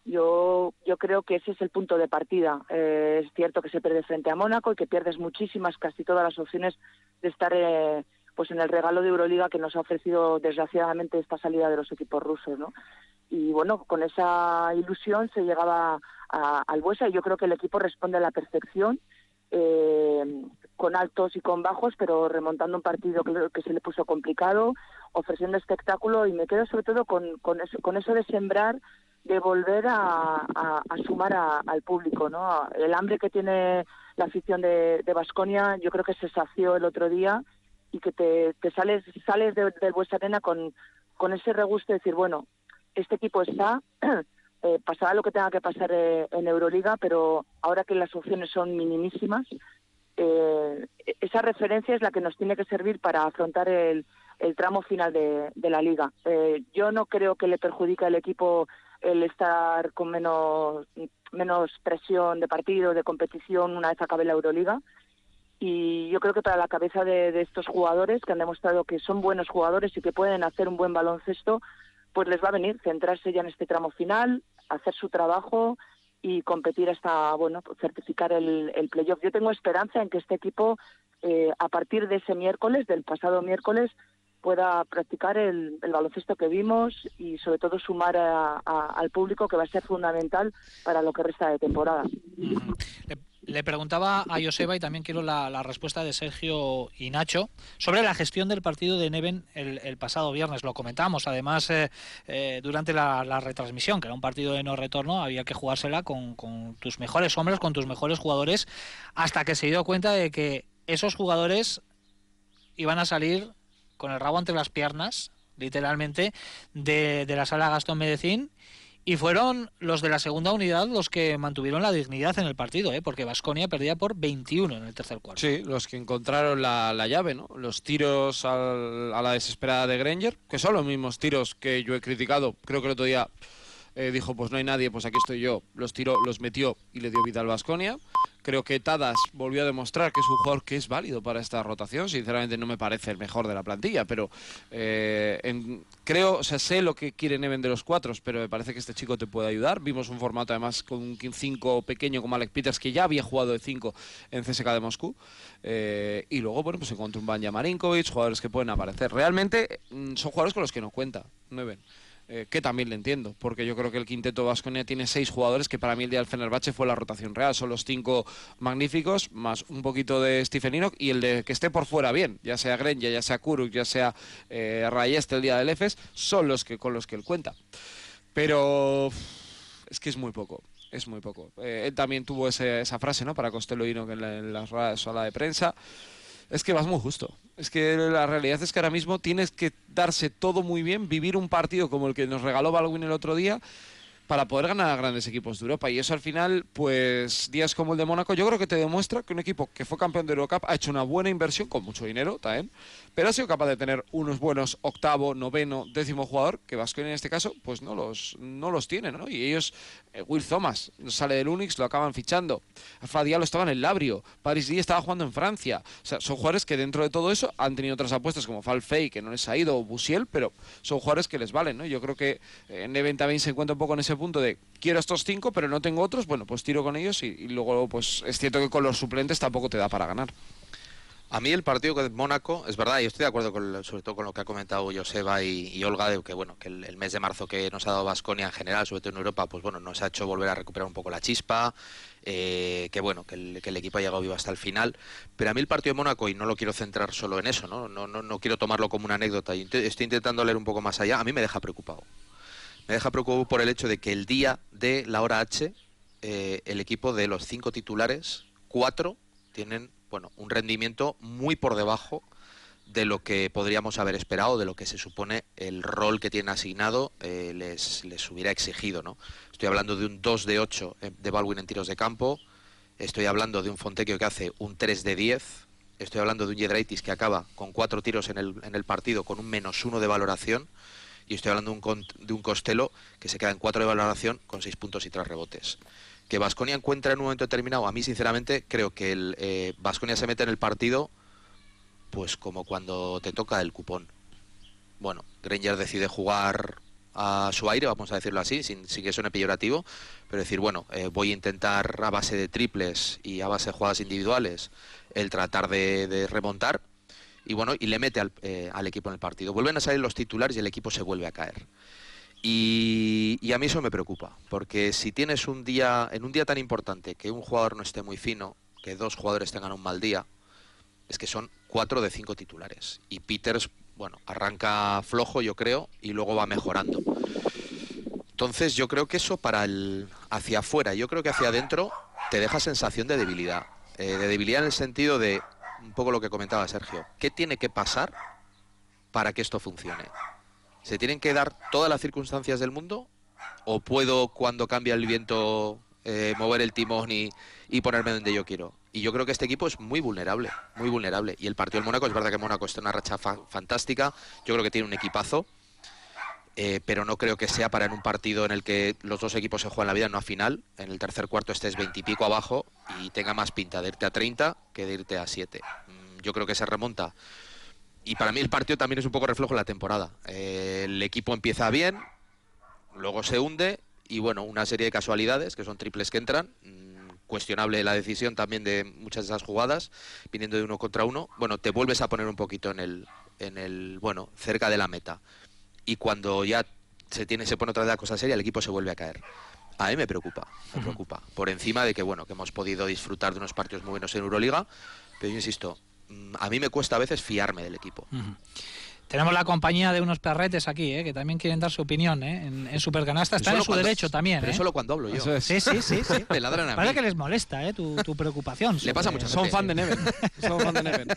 Yo, yo creo que ese es el punto de partida. Eh, es cierto que se pierde frente a Mónaco y que pierdes muchísimas, casi todas las opciones de estar eh, pues en el regalo de Euroliga que nos ha ofrecido desgraciadamente esta salida de los equipos rusos, ¿no? Y bueno, con esa ilusión se llegaba al Buesa y yo creo que el equipo responde a la perfección. Eh, con altos y con bajos, pero remontando un partido que, que, se le puso complicado, ofreciendo espectáculo y me quedo sobre todo con, con, eso, de sembrar, de volver a, a, sumar al público. ¿no? El hambre que tiene la afición de Vasconia yo creo que se sació el otro día y que te, te sales, sales de, de vuestra arena con, con ese regusto de decir, bueno, este equipo está, eh, pasará lo que tenga que pasar eh, en Euroliga, pero ahora que las opciones son minimísimas, eh, esa referencia es la que nos tiene que servir para afrontar el, tramo final de, la liga. Eh, yo no creo que le perjudique al equipo el estar con menos, presión de partido, de competición una vez acabe la Euroliga. Y yo creo que para la cabeza de estos jugadores que han demostrado que son buenos jugadores y que pueden hacer un buen baloncesto, pues les va a venir centrarse ya en este tramo final, hacer su trabajo y competir hasta bueno certificar el, el playoff. Yo tengo esperanza en que este equipo eh, a partir de ese miércoles, del pasado miércoles, pueda practicar el, el baloncesto que vimos y sobre todo sumar al público que va a ser fundamental para lo que resta de temporada. Le preguntaba a Joseba y también quiero la, respuesta de Sergio y Nacho sobre la gestión del partido de Neven el, pasado viernes. Lo comentamos además eh, eh, durante la, retransmisión, que era un partido de no retorno, había que jugársela con, con tus mejores hombres, con tus mejores jugadores, hasta que se dio cuenta de que esos jugadores iban a salir con el rabo entre las piernas, literalmente, de, de la sala Gastón Medellín y fueron los de la segunda unidad los que mantuvieron la dignidad en el partido, ¿eh? porque Vasconia perdía por 21 en el tercer cuarto. Sí, los que encontraron la, llave, ¿no? Los tiros a la desesperada de Granger, que son los mismos tiros que yo he criticado. Creo que el otro día eh, dijo, pues no hay nadie, pues aquí estoy yo. Los tiró, los metió y le dio vida al Vasconia. Creo que Tadas volvió a demostrar que es un jugador que es válido para esta rotación. Sinceramente no me parece el mejor de la plantilla, pero eh, creo, o sea, sé lo que quiere Neven de los cuatro, pero me parece que este chico te puede ayudar. Vimos un formato además con un 5 pequeño como Alec Peters, que ya había jugado de 5 en CSK de Moscú. Eh, y luego, bueno, pues encontró un Banja Marinkovic, jugadores que pueden aparecer. Realmente mm, son jugadores con los que no cuenta Neven. Eh, que también le entiendo, porque yo creo que el quinteto Vasconia tiene seis jugadores que para mí el día del Fenerbahce fue la rotación real. Son los cinco magníficos, más un poquito de Stephen Enoch y el de que esté por fuera bien, ya sea Grenja, ya sea Kuruk, ya sea eh, Rayeste el día del EFES, son los que con los que él cuenta. Pero es que es muy poco es muy poco. Eh, él también tuvo esa frase, ¿no? Para Costello Enoch en la, en la sala de prensa es que vas muy justo. Es que la realidad es que ahora mismo tienes que darse todo muy bien, vivir un partido como el que nos regaló Baldwin el otro día, para poder ganar a grandes equipos de Europa. Y eso al final, pues días como el de Mónaco, yo creo que te demuestra que un equipo que fue campeón de Eurocup ha hecho una buena inversión con mucho dinero también, pero ha sido capaz de tener unos buenos octavo, noveno, décimo jugador, que Vasconia en este caso, pues no los, no los tiene, ¿no? Y ellos, eh, Will Thomas sale del Unix, lo acaban fichando. Alfa Diallo estaba en el Labrio, Paris Díaz estaba jugando en Francia. O sea, son jugadores que dentro de todo eso han tenido otras apuestas como Falfey, que no les ha ido, o Busiel, pero son jugadores que les valen, ¿no? Yo creo que eh, en Neven también se encuentra un poco en ese punto de quiero estos cinco, pero no tengo otros, bueno, pues tiro con ellos y, y luego pues es cierto que con los suplentes tampoco te da para ganar. A mí el partido con Mónaco, es verdad, y estoy de acuerdo con, sobre todo con lo que ha comentado Joseba y, y Olga, de que bueno, que el, mes de marzo que nos ha dado Vasconia en general, sobre todo en Europa, pues bueno, nos ha hecho volver a recuperar un poco la chispa, eh, que bueno, que el, equipo ha llegado vivo hasta el final. Pero a mí el partido de Mónaco, y no lo quiero centrar solo en eso, ¿no? No, no, no quiero tomarlo como una anécdota, estoy intentando leer un poco más allá, a mí me deja preocupado. Me deja preocupado por el hecho de que el día de la hora H, eh, el equipo de los cinco titulares, cuatro tienen bueno, un rendimiento muy por debajo de lo que podríamos haber esperado, de lo que se supone el rol que tienen asignado eh, les, les hubiera exigido. ¿no? Estoy hablando de un 2 de 8 de Baldwin en tiros de campo, estoy hablando de un Fontecchio que hace un 3 de 10, estoy hablando de un Yedraitis que acaba con cuatro tiros en el, en el partido con un menos uno de valoración, y estoy hablando de un, de un Costello que se queda en cuatro de valoración con seis puntos y tres rebotes que Vasconia encuentra en un momento determinado, a mí sinceramente creo que el Vasconia se mete en el partido pues como cuando te toca el cupón. Bueno, Granger decide jugar a su aire, vamos a decirlo así, sin, sin que suene peyorativo, pero decir, bueno, eh, voy a intentar a base de triples y a base de jugadas individuales el tratar de, de remontar y bueno, y le mete al, eh, al equipo en el partido. Vuelven a salir los titulares y el equipo se vuelve a caer. Y, a mí eso me preocupa, porque si tienes un día, en un día tan importante, que un jugador no esté muy fino, que dos jugadores tengan un mal día, es que son cuatro de cinco titulares. Y Peters, bueno, arranca flojo, yo creo, y luego va mejorando. Entonces yo creo que eso para el hacia afuera, yo creo que hacia adentro te deja sensación de debilidad. Eh, de debilidad en el sentido de un poco lo que comentaba Sergio. ¿Qué tiene que pasar para que esto funcione? ¿Se tienen que dar todas las circunstancias del mundo? ¿O puedo, cuando cambia el viento, eh, mover el timón y, y ponerme donde yo quiero? Y yo creo que este equipo es muy vulnerable, muy vulnerable. Y el partido del Mónaco, es verdad que Mónaco está en una racha fa- fantástica. Yo creo que tiene un equipazo. eh, pero no creo que sea para en un partido en el que los dos equipos se juegan la vida, no a final. En el tercer cuarto estés veintipico abajo y tenga más pinta de irte a 30 que de irte a 7. Mm, Yo creo que se remonta y para mí el partido también es un poco reflejo de la temporada. Eh, el equipo empieza bien, luego se hunde y bueno, una serie de casualidades que son triples que entran. Mm, Cuestionable la decisión también de muchas de esas jugadas, viniendo de uno contra uno. Bueno, te vuelves a poner un poquito en el, en el bueno, cerca de la meta. Y cuando ya se tiene, se pone otra vez la cosa seria, el equipo se vuelve a caer. A mí me preocupa, me preocupa. Por encima de que bueno, que hemos podido disfrutar de unos partidos muy buenos en Euroliga, pero yo insisto, a mí me cuesta a veces fiarme del equipo. Tenemos la compañía de unos perretes aquí, ¿eh? que también quieren dar su opinión ¿eh? en, en Supercanasta. Están en su cuando- derecho también. Pero ¿eh? solo cuando hablo yo. Eso es. Sí, sí, sí. sí. Me ladran a Parece mí. que les molesta ¿eh? tu, tu preocupación. Le pasa mucha Son fan de Neven. Son fan de Neven.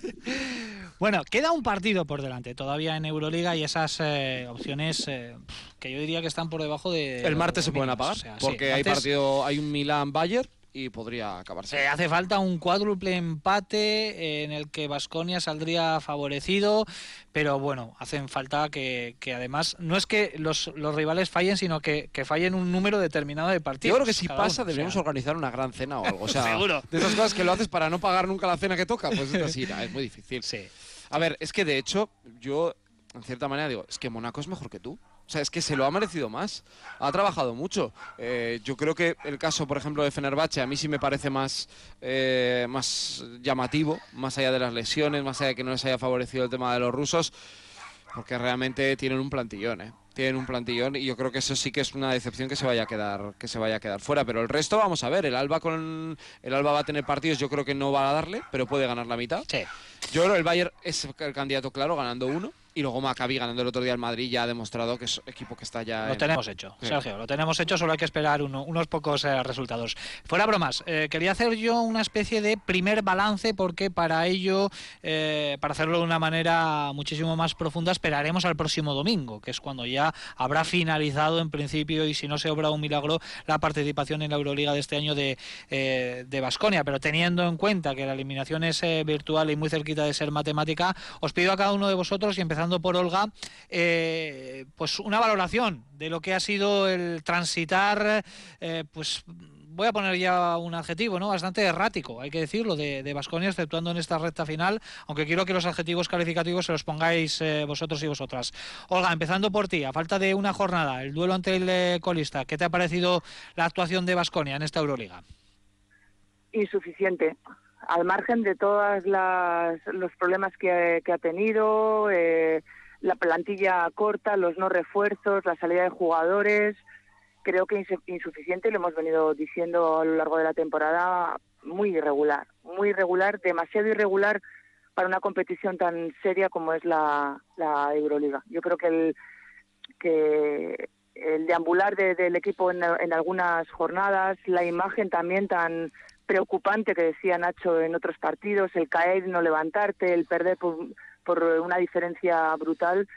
Bueno, queda un partido por delante todavía en Euroliga y esas eh, opciones eh, que yo diría que están por debajo de. El martes de se pueden apagar O sea, sí, porque hay partido, hay un Milan-Bayern y podría acabarse. Se hace falta un cuádruple empate eh, en el que Vasconia saldría favorecido, pero bueno, hacen falta que, que además no es que los, los rivales fallen, sino que, que fallen un número determinado de partidos. Yo creo que si pasa uno, o deberíamos sea. organizar una gran cena o algo. O sea, Seguro. de esas cosas que lo haces para no pagar nunca la cena que toca, pues es así, es muy difícil. Sí. A ver, es que de hecho, yo en cierta manera digo, es que Monaco es mejor que tú. O sea, es que se lo ha merecido más. Ha trabajado mucho. Eh, yo creo que el caso, por ejemplo, de Fenerbahce a mí sí me parece más, eh, más llamativo, más allá de las lesiones, más allá de que no les haya favorecido el tema de los rusos, porque realmente tienen un plantillón, ¿eh? Tienen un plantillón y yo creo que eso sí que es una decepción que se vaya a quedar que se vaya a quedar fuera, pero el resto vamos a ver, el Alba con el Alba va a tener partidos, yo creo que no va a darle, pero puede ganar la mitad. Sí. Yo creo que el Bayern es el candidato claro, ganando uno. Y luego Maccabi ganando el otro día al Madrid ya ha demostrado que es equipo que está ya. Lo tenemos hecho, Sergio, lo tenemos hecho, solo hay que esperar unos pocos eh, resultados. Fuera bromas, eh, quería hacer yo una especie de primer balance porque para ello, eh, para hacerlo de una manera muchísimo más profunda, esperaremos al próximo domingo, que es cuando ya habrá finalizado en principio y si no se obra un milagro la participación en la Euroliga de este año de de Basconia. Pero teniendo en cuenta que la eliminación es virtual y muy cerquita de ser matemática, os pido a cada uno de vosotros y empezar por Olga, eh, pues una valoración de lo que ha sido el transitar, eh, pues voy a poner ya un adjetivo, ¿no? Bastante errático, hay que decirlo, de Vasconia, exceptuando en esta recta final, aunque quiero que los adjetivos calificativos se los pongáis eh, vosotros y vosotras. Olga, empezando por ti, a falta de una jornada, el duelo ante el colista, ¿qué te ha parecido la actuación de Vasconia en esta Euroliga? Insuficiente al margen de todos los problemas que, ha tenido, eh, la plantilla corta, los no refuerzos, la salida de jugadores, creo que insuficiente, lo hemos venido diciendo a lo largo de la temporada, muy irregular, muy irregular, demasiado irregular para una competición tan seria como es la, Euroliga. Yo creo que el, que el deambular del equipo en algunas jornadas, la imagen también tan preocupante que decía Nacho en otros partidos, el caer y no levantarte, el perder por, una diferencia brutal,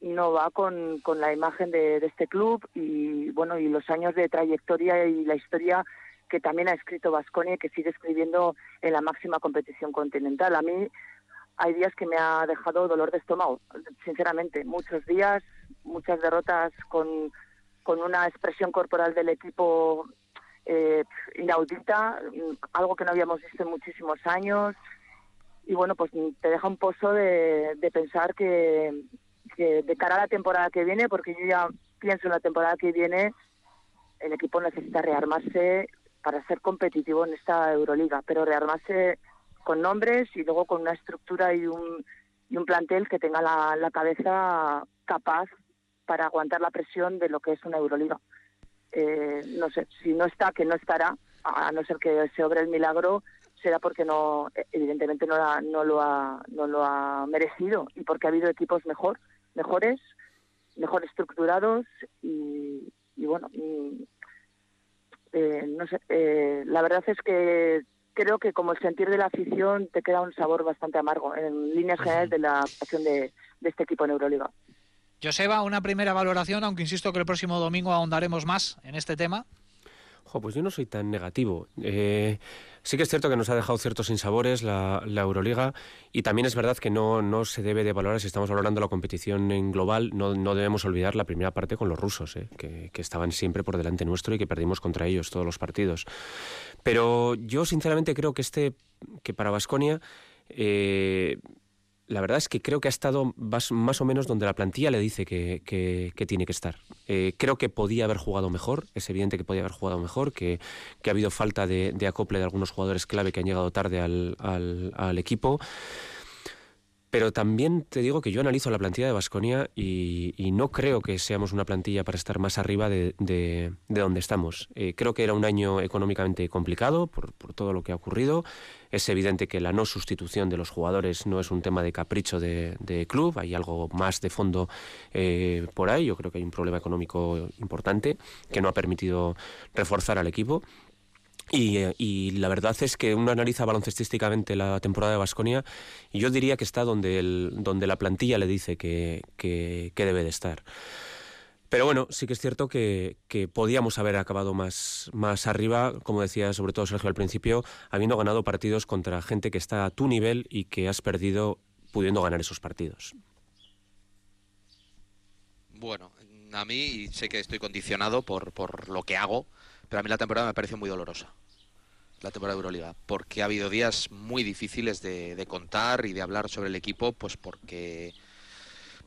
no va con, con la imagen de, este club y bueno y los años de trayectoria y la historia que también ha escrito Vasconia y que sigue escribiendo en la máxima competición continental. A mí hay días que me ha dejado dolor de estómago, sinceramente, muchos días, muchas derrotas con, con una expresión corporal del equipo eh, inaudita, algo que no habíamos visto en muchísimos años. Y bueno, pues te deja un pozo de, pensar que, de cara a la temporada que viene, porque yo ya pienso en la temporada que viene, el equipo necesita rearmarse para ser competitivo en esta Euroliga, pero rearmarse con nombres y luego con una estructura y un, y un plantel que tenga la, la cabeza capaz para aguantar la presión de lo que es una Euroliga. Eh, no sé, si no está, que no estará, a no ser que se obre el milagro, será porque no, evidentemente no, no, lo, ha, no lo ha merecido y porque ha habido equipos mejor, mejores, mejor estructurados y, bueno, eh, no sé, eh, la verdad es que creo que como el sentir de la afición te queda un sabor bastante amargo en líneas generales de la actuación de, de este equipo en Euroliga. Joseba, una primera valoración, aunque insisto que el próximo domingo ahondaremos más en este tema. pues yo no soy tan negativo. Eh, sí que es cierto que nos ha dejado ciertos insabores la, Euroliga y también es verdad que no, no se debe de valorar, si estamos valorando la competición en global, no, no debemos olvidar la primera parte con los rusos, eh, que, que, estaban siempre por delante nuestro y que perdimos contra ellos todos los partidos. Pero yo sinceramente creo que este, que para Vasconia... Eh, la verdad es que creo que ha estado más, o menos donde la plantilla le dice que, tiene que estar. Eh, creo que podía haber jugado mejor, es evidente que podía haber jugado mejor, que, ha habido falta de, acople de algunos jugadores clave que han llegado tarde al equipo. Pero también te digo que yo analizo la plantilla de Basconia y, no creo que seamos una plantilla para estar más arriba de, de, donde estamos. Eh, creo que era un año económicamente complicado por, todo lo que ha ocurrido. Es evidente que la no sustitución de los jugadores no es un tema de capricho de, club, hay algo más de fondo eh, por ahí. Yo creo que hay un problema económico importante que no ha permitido reforzar al equipo. Y, la verdad es que uno analiza baloncestísticamente la temporada de Basconia y yo diría que está donde, el, donde la plantilla le dice que, que, debe de estar. Pero bueno, sí que es cierto que, que, podíamos haber acabado más, más arriba, como decía sobre todo Sergio al principio, habiendo ganado partidos contra gente que está a tu nivel y que has perdido pudiendo ganar esos partidos. Bueno, a mí sé que estoy condicionado por, por lo que hago, pero a mí la temporada me parece muy dolorosa. La temporada de Euroliga. Porque ha habido días muy difíciles de, contar y de hablar sobre el equipo, pues porque.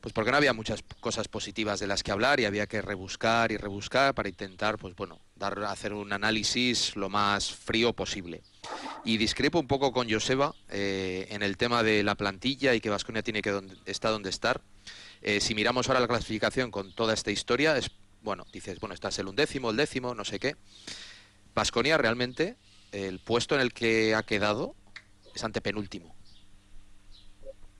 Pues porque no había muchas cosas positivas de las que hablar y había que rebuscar y rebuscar para intentar, pues bueno, dar, hacer un análisis lo más frío posible. Y discrepo un poco con Joseba eh, en el tema de la plantilla y que Vasconia tiene que donde, está donde estar. Eh, si miramos ahora la clasificación con toda esta historia, es bueno, dices, bueno, estás el undécimo, el décimo, no sé qué. Vasconia realmente, el puesto en el que ha quedado es antepenúltimo.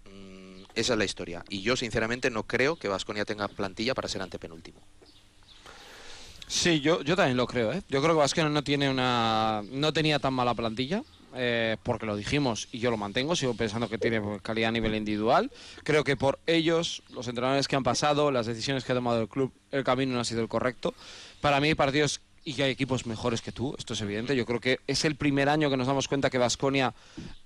Mm, Esa es la historia. Y yo, sinceramente, no creo que Vasconia tenga plantilla para ser antepenúltimo. Sí, yo, yo también lo creo. ¿eh? Yo creo que Vasconia no tiene una, no tenía tan mala plantilla. Eh, porque lo dijimos y yo lo mantengo, sigo pensando que tiene calidad a nivel individual. Creo que por ellos, los entrenadores que han pasado, las decisiones que ha tomado el club, el camino no ha sido el correcto. Para mí hay partidos y que hay equipos mejores que tú, esto es evidente. Yo creo que es el primer año que nos damos cuenta que Vasconia,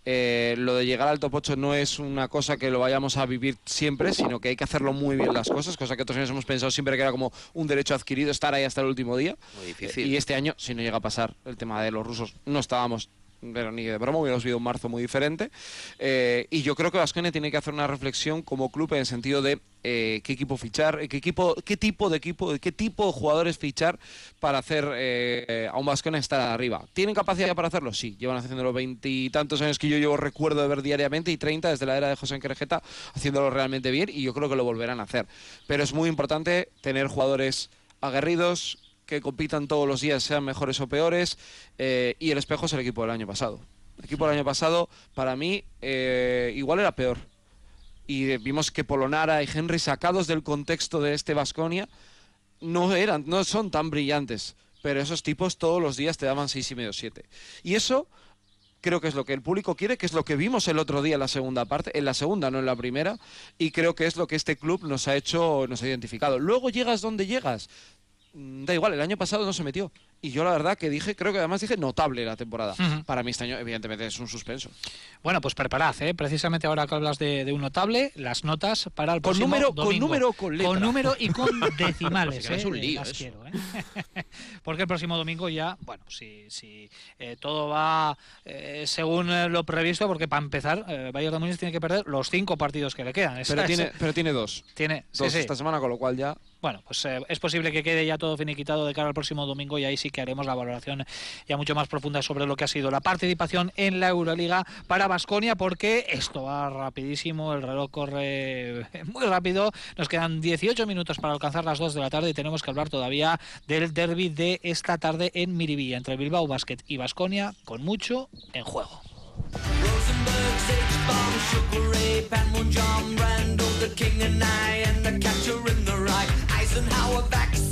eh, lo de llegar al top 8 no es una cosa que lo vayamos a vivir siempre, sino que hay que hacerlo muy bien las cosas, cosa que otros años hemos pensado siempre que era como un derecho adquirido estar ahí hasta el último día. Muy difícil. y este año, si no llega a pasar el tema de los rusos, no estábamos pero de broma, hubiéramos vivido un marzo muy diferente. Eh, y yo creo que Vasconia tiene que hacer una reflexión como club en el sentido de eh, qué equipo fichar, qué equipo, qué tipo de equipo, qué tipo de jugadores fichar para hacer eh, a un Vasconia estar arriba. ¿Tienen capacidad para hacerlo? Sí, llevan haciendo los veintitantos años que yo llevo recuerdo de ver diariamente y 30 desde la era de José Enquerejeta haciéndolo realmente bien y yo creo que lo volverán a hacer. Pero es muy importante tener jugadores aguerridos, que compitan todos los días, sean mejores o peores, eh, y el espejo es el equipo del año pasado. El equipo del año pasado, para mí, eh, igual era peor. Y vimos que Polonara y Henry, sacados del contexto de este Vasconia, no eran, no son tan brillantes. Pero esos tipos todos los días te daban seis y medio, siete. Y eso creo que es lo que el público quiere, que es lo que vimos el otro día en la segunda parte, en la segunda, no en la primera, y creo que es lo que este club nos ha hecho, nos ha identificado. Luego llegas donde llegas, da igual, el año pasado no se metió. Y yo la verdad que dije, creo que además dije notable la temporada. Para mí este año evidentemente es un suspenso. Bueno, pues preparad, ¿eh? precisamente ahora que hablas de, un notable, las notas para el con número, Con número, con Con número y con decimales. es un ¿eh? lío ¿eh? Porque el próximo domingo ya, bueno, si, si todo va según lo previsto, porque para empezar, Bayern de Múnich tiene que perder los cinco partidos que le quedan. Pero, tiene, pero tiene dos. Tiene dos esta semana, con lo cual ya... Bueno, pues es posible que quede ya todo finiquitado de cara al próximo domingo y ahí sí que haremos la valoración ya mucho más profunda sobre lo que ha sido la participación en la Euroliga para Basconia, porque esto va rapidísimo, el reloj corre muy rápido, nos quedan 18 minutos para alcanzar las 2 de la tarde y tenemos que hablar todavía del derby de esta tarde en Miribilla entre Bilbao Basket y Basconia, con mucho en juego. and how a vaccine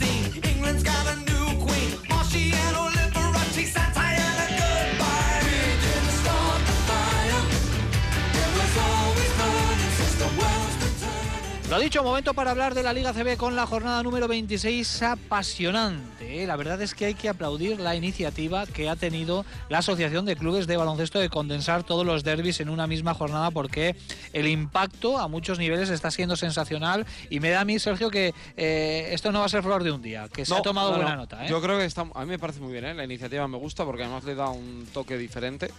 Lo dicho, momento para hablar de la Liga CB con la jornada número 26 apasionante. ¿eh? La verdad es que hay que aplaudir la iniciativa que ha tenido la Asociación de Clubes de Baloncesto de condensar todos los derbis en una misma jornada porque el impacto a muchos niveles está siendo sensacional y me da a mí, Sergio, que eh, esto no va a ser flor de un día, que se ha tomado buena nota. ¿eh? Yo creo que está, a mí me parece muy bien, la iniciativa me gusta porque además le da un toque diferente.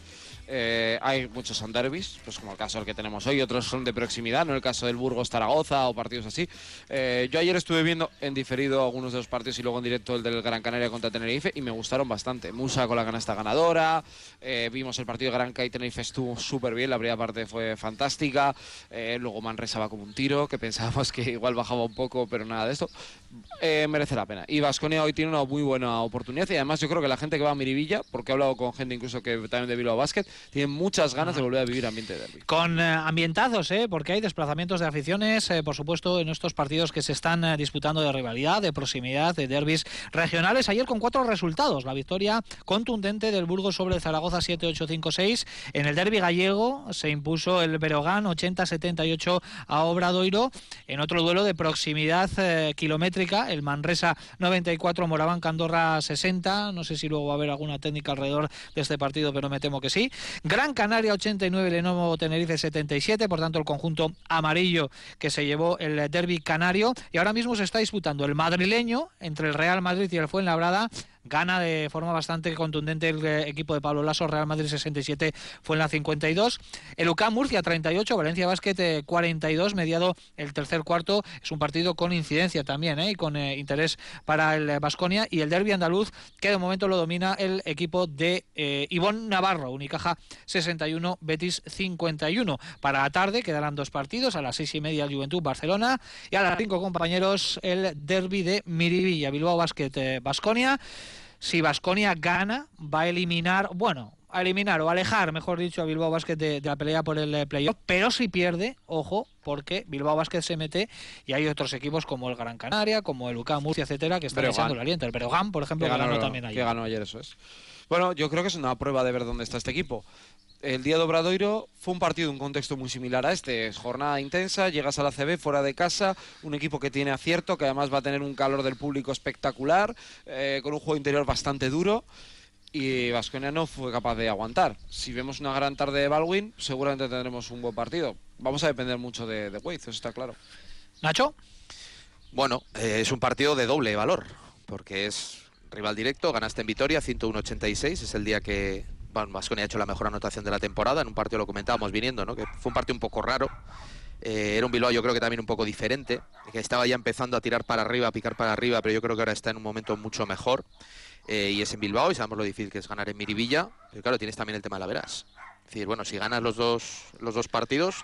Eh, hay muchos son derbis, pues como el caso del que tenemos hoy, otros son de proximidad, no el caso del Burgos Zaragoza o partidos así. Eh, yo ayer estuve viendo en diferido algunos de los partidos y luego en directo el del Gran Canaria contra Tenerife y me gustaron bastante. Musa con la canasta ganadora, eh, vimos el partido de Gran Canaria y Tenerife estuvo súper bien, la primera parte fue fantástica, luego Manresa va como un tiro, que pensábamos que igual bajaba un poco, pero nada de esto. merece la pena. Y Vasconia hoy tiene una muy buena oportunidad y además yo creo que la gente que va a Miribilla, porque he hablado con gente incluso que también de Bilbao Basket, tienen muchas ganas de volver a vivir ambiente de derby. Con eh, ambientazos, ¿eh? porque hay desplazamientos de aficiones, eh, por supuesto, en estos partidos que se están eh, disputando de rivalidad, de proximidad, de derbis regionales. Ayer con cuatro resultados. La victoria contundente del Burgos sobre el Zaragoza 7-8-5-6. En el derby gallego se impuso el Berogán 80-78 a Obradoiro. En otro duelo de proximidad kilométrica, el Manresa 94, Moraván Candorra 60. No sé si luego va a haber alguna técnica alrededor de este partido, pero me temo que sí. Gran Canaria 89, Lenovo Tenerife 77, por tanto el conjunto amarillo que se llevó el derby canario. Y ahora mismo se está disputando el madrileño entre el Real Madrid y el Fuenlabrada Gana de forma bastante contundente el eh, equipo de Pablo Lasso, Real Madrid 67, fue en la 52. El UCAM Murcia 38, Valencia Basket 42, eh, mediado el tercer cuarto. Es un partido con incidencia también ¿eh? y con interés para el Vasconia. Y el derby andaluz, que de momento lo domina el equipo de Ivón Navarro, Unicaja 61, Betis 51. Para la tarde quedarán dos partidos, a las seis y media el Juventud Barcelona y a las cinco compañeros el derby de Miribilla, Bilbao Basket Vasconia. Si Vasconia gana, va a eliminar, bueno, a eliminar o alejar, mejor dicho, a Bilbao Basket de, la pelea por el eh, playoff, pero si pierde, ojo, porque Bilbao Basket se mete y hay otros equipos como el Gran Canaria, como el UCAM Murcia, etcétera, que están echando el aliento. El Breogán, por ejemplo, ganó, también ayer. Que ganó ayer, eso es. Bueno, yo creo que es una prueba de ver dónde está este equipo. El día de Obradoiro fue un partido en un contexto muy similar a este. Es jornada intensa, llegas a la CB fuera de casa, un equipo que tiene acierto, que además va a tener un calor del público espectacular, eh, con un juego interior bastante duro y Vasconia no fue capaz de aguantar. Si vemos una gran tarde de Baldwin, seguramente tendremos un buen partido. Vamos a depender mucho de, de Wade, eso está claro. Nacho. Bueno, eh, es un partido de doble valor, porque es rival directo, ganaste en Vitoria, 101-86, es el día que Vasconia ha hecho la mejor anotación de la temporada, en un partido lo comentábamos viniendo, ¿no? que fue un partido un poco raro, eh, era un Bilbao yo creo que también un poco diferente, que estaba ya empezando a tirar para arriba, a picar para arriba, pero yo creo que ahora está en un momento mucho mejor. Eh, y es en Bilbao y sabemos lo difícil que es ganar en Miribilla, pero claro, tienes también el tema de la veras. Es decir, bueno, si ganas los dos, los dos partidos,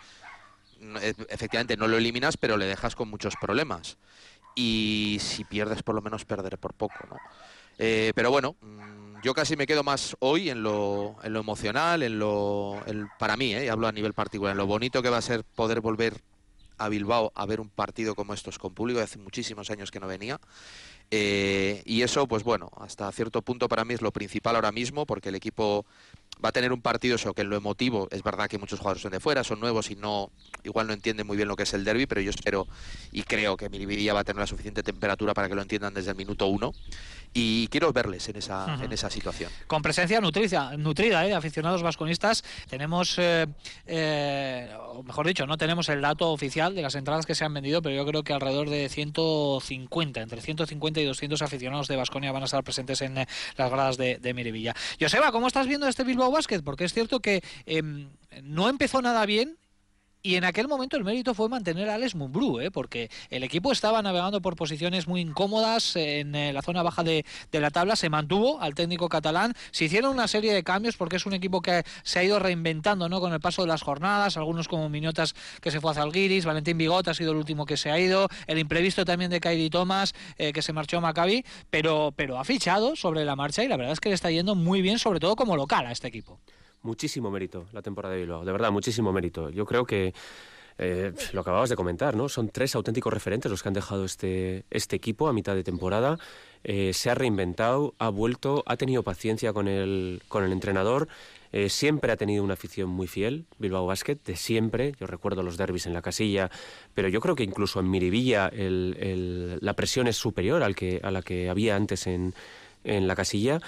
e, efectivamente no lo eliminas, pero le dejas con muchos problemas. Y si pierdes, por lo menos perder por poco, ¿no? Eh, pero bueno, mm, yo casi me quedo más hoy en lo, en lo emocional, en lo, para mí, eh, hablo a nivel particular, en lo bonito que va a ser poder volver a Bilbao a ver un partido como estos con público, hace muchísimos años que no venía. Eh, y eso, pues bueno, hasta cierto punto para mí es lo principal ahora mismo, porque el equipo va a tener un partido eso que en lo emotivo es verdad que muchos jugadores son de fuera, son nuevos y no igual no entienden muy bien lo que es el derby, pero yo espero y creo que Miribilla va a tener la suficiente temperatura para que lo entiendan desde el minuto uno y quiero verles en esa, en esa situación. Con presencia nutrida, nutrida ¿eh? aficionados vasconistas, tenemos, eh, eh, o mejor dicho, no tenemos el dato oficial de las entradas que se han vendido, pero yo creo que alrededor de 150, entre 150 y 200 aficionados de Vasconia van a estar presentes en las gradas de, de Miribilla. Joseba, ¿cómo estás viendo este Bilbao Basket? Porque es cierto que em, no empezó nada bien y en aquel momento el mérito fue mantener a Alex Mumbrú, ¿eh? porque el equipo estaba navegando por posiciones muy incómodas en eh, la zona baja de, la tabla, se mantuvo al técnico catalán, se hicieron una serie de cambios porque es un equipo que se ha ido reinventando ¿no? con el paso de las jornadas, algunos como Miñotas que se fue a Zalguiris, Valentín Bigot ha sido el último que se ha ido, el imprevisto también de Kairi Thomas eh, que se marchó a Maccabi, pero, pero ha fichado sobre la marcha y la verdad es que le está yendo muy bien, sobre todo como local a este equipo muchísimo mérito la temporada de Bilbao, de verdad, muchísimo mérito. Yo creo que eh, lo acababas de comentar, ¿no? Son tres auténticos referentes los que han dejado este, este equipo a mitad de temporada. Eh, se ha reinventado, ha vuelto, ha tenido paciencia con el, con el entrenador. Eh, siempre ha tenido una afición muy fiel, Bilbao Basket, de siempre. Yo recuerdo los derbis en la casilla, pero yo creo que incluso en Miribilla la presión es superior a la que había antes en, en la casilla.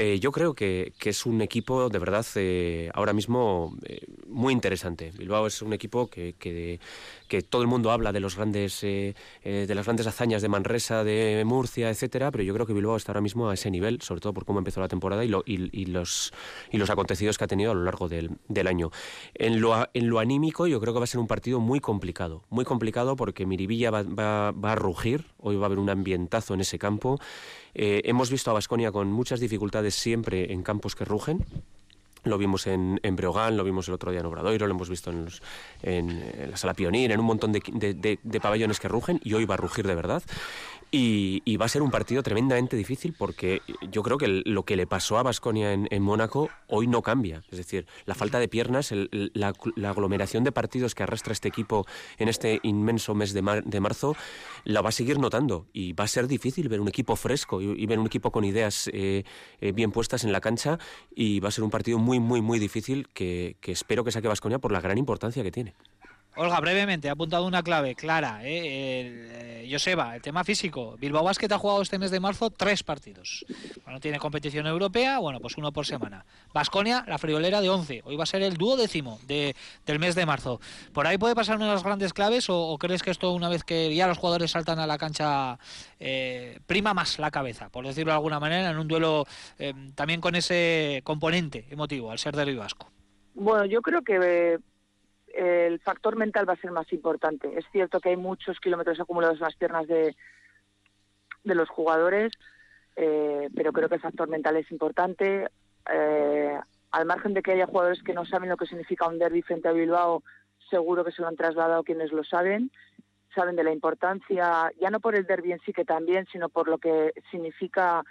Eh, yo creo que, es un equipo de verdad eh, ahora mismo eh, muy interesante. Bilbao es un equipo que, que, todo el mundo habla de los grandes de las grandes hazañas de Manresa, de Murcia, etcétera, pero yo creo que Bilbao está ahora mismo a ese nivel, sobre todo por cómo empezó la temporada y, y, los y los acontecidos que ha tenido a lo largo del, año. En lo, en lo anímico, yo creo que va a ser un partido muy complicado, muy complicado porque Miribilla va, va, va a rugir, hoy va a haber un ambientazo en ese campo. Eh, hemos visto a Basconia con muchas dificultades siempre en campos que rugen. Lo vimos en, Breogán, lo vimos el otro día en Obradoiro, lo hemos visto en, en, la Sala Pionir, en un montón de, de, pabellones que rugen y hoy va a rugir de verdad. Y, va a ser un partido tremendamente difícil porque yo creo que lo que le pasó a Basconia en, Mónaco hoy no cambia. Es decir, la falta de piernas, la, aglomeración de partidos que arrastra este equipo en este inmenso mes de, marzo, la va a seguir notando. Y va a ser difícil ver un equipo fresco y, ver un equipo con ideas eh, eh, bien puestas en la cancha. Y va a ser un partido muy, muy, muy difícil que, que espero que saque Basconia por la gran importancia que tiene. Olga, brevemente, ha apuntado una clave clara. ¿eh? El, eh, Joseba, el tema físico. Bilbao Basket ha jugado este mes de marzo tres partidos. No tiene competición europea, bueno, pues uno por semana. Basconia, la friolera de 11. Hoy va a ser el duodécimo de, del mes de marzo. ¿Por ahí puede pasar una de las grandes claves o, crees que esto, una vez que ya los jugadores saltan a la cancha, eh, prima más la cabeza, por decirlo de alguna manera, en un duelo eh, también con ese componente emotivo, al ser de Vasco? Bueno, yo creo que el factor mental va a ser más importante. Es cierto que hay muchos kilómetros acumulados en las piernas de, de los jugadores, eh, pero creo que el factor mental es importante. Eh, al margen de que haya jugadores que no saben lo que significa un derby frente a Bilbao, seguro que se lo han trasladado quienes lo saben. Saben de la importancia, ya no por el derby en sí que también, sino por lo que significa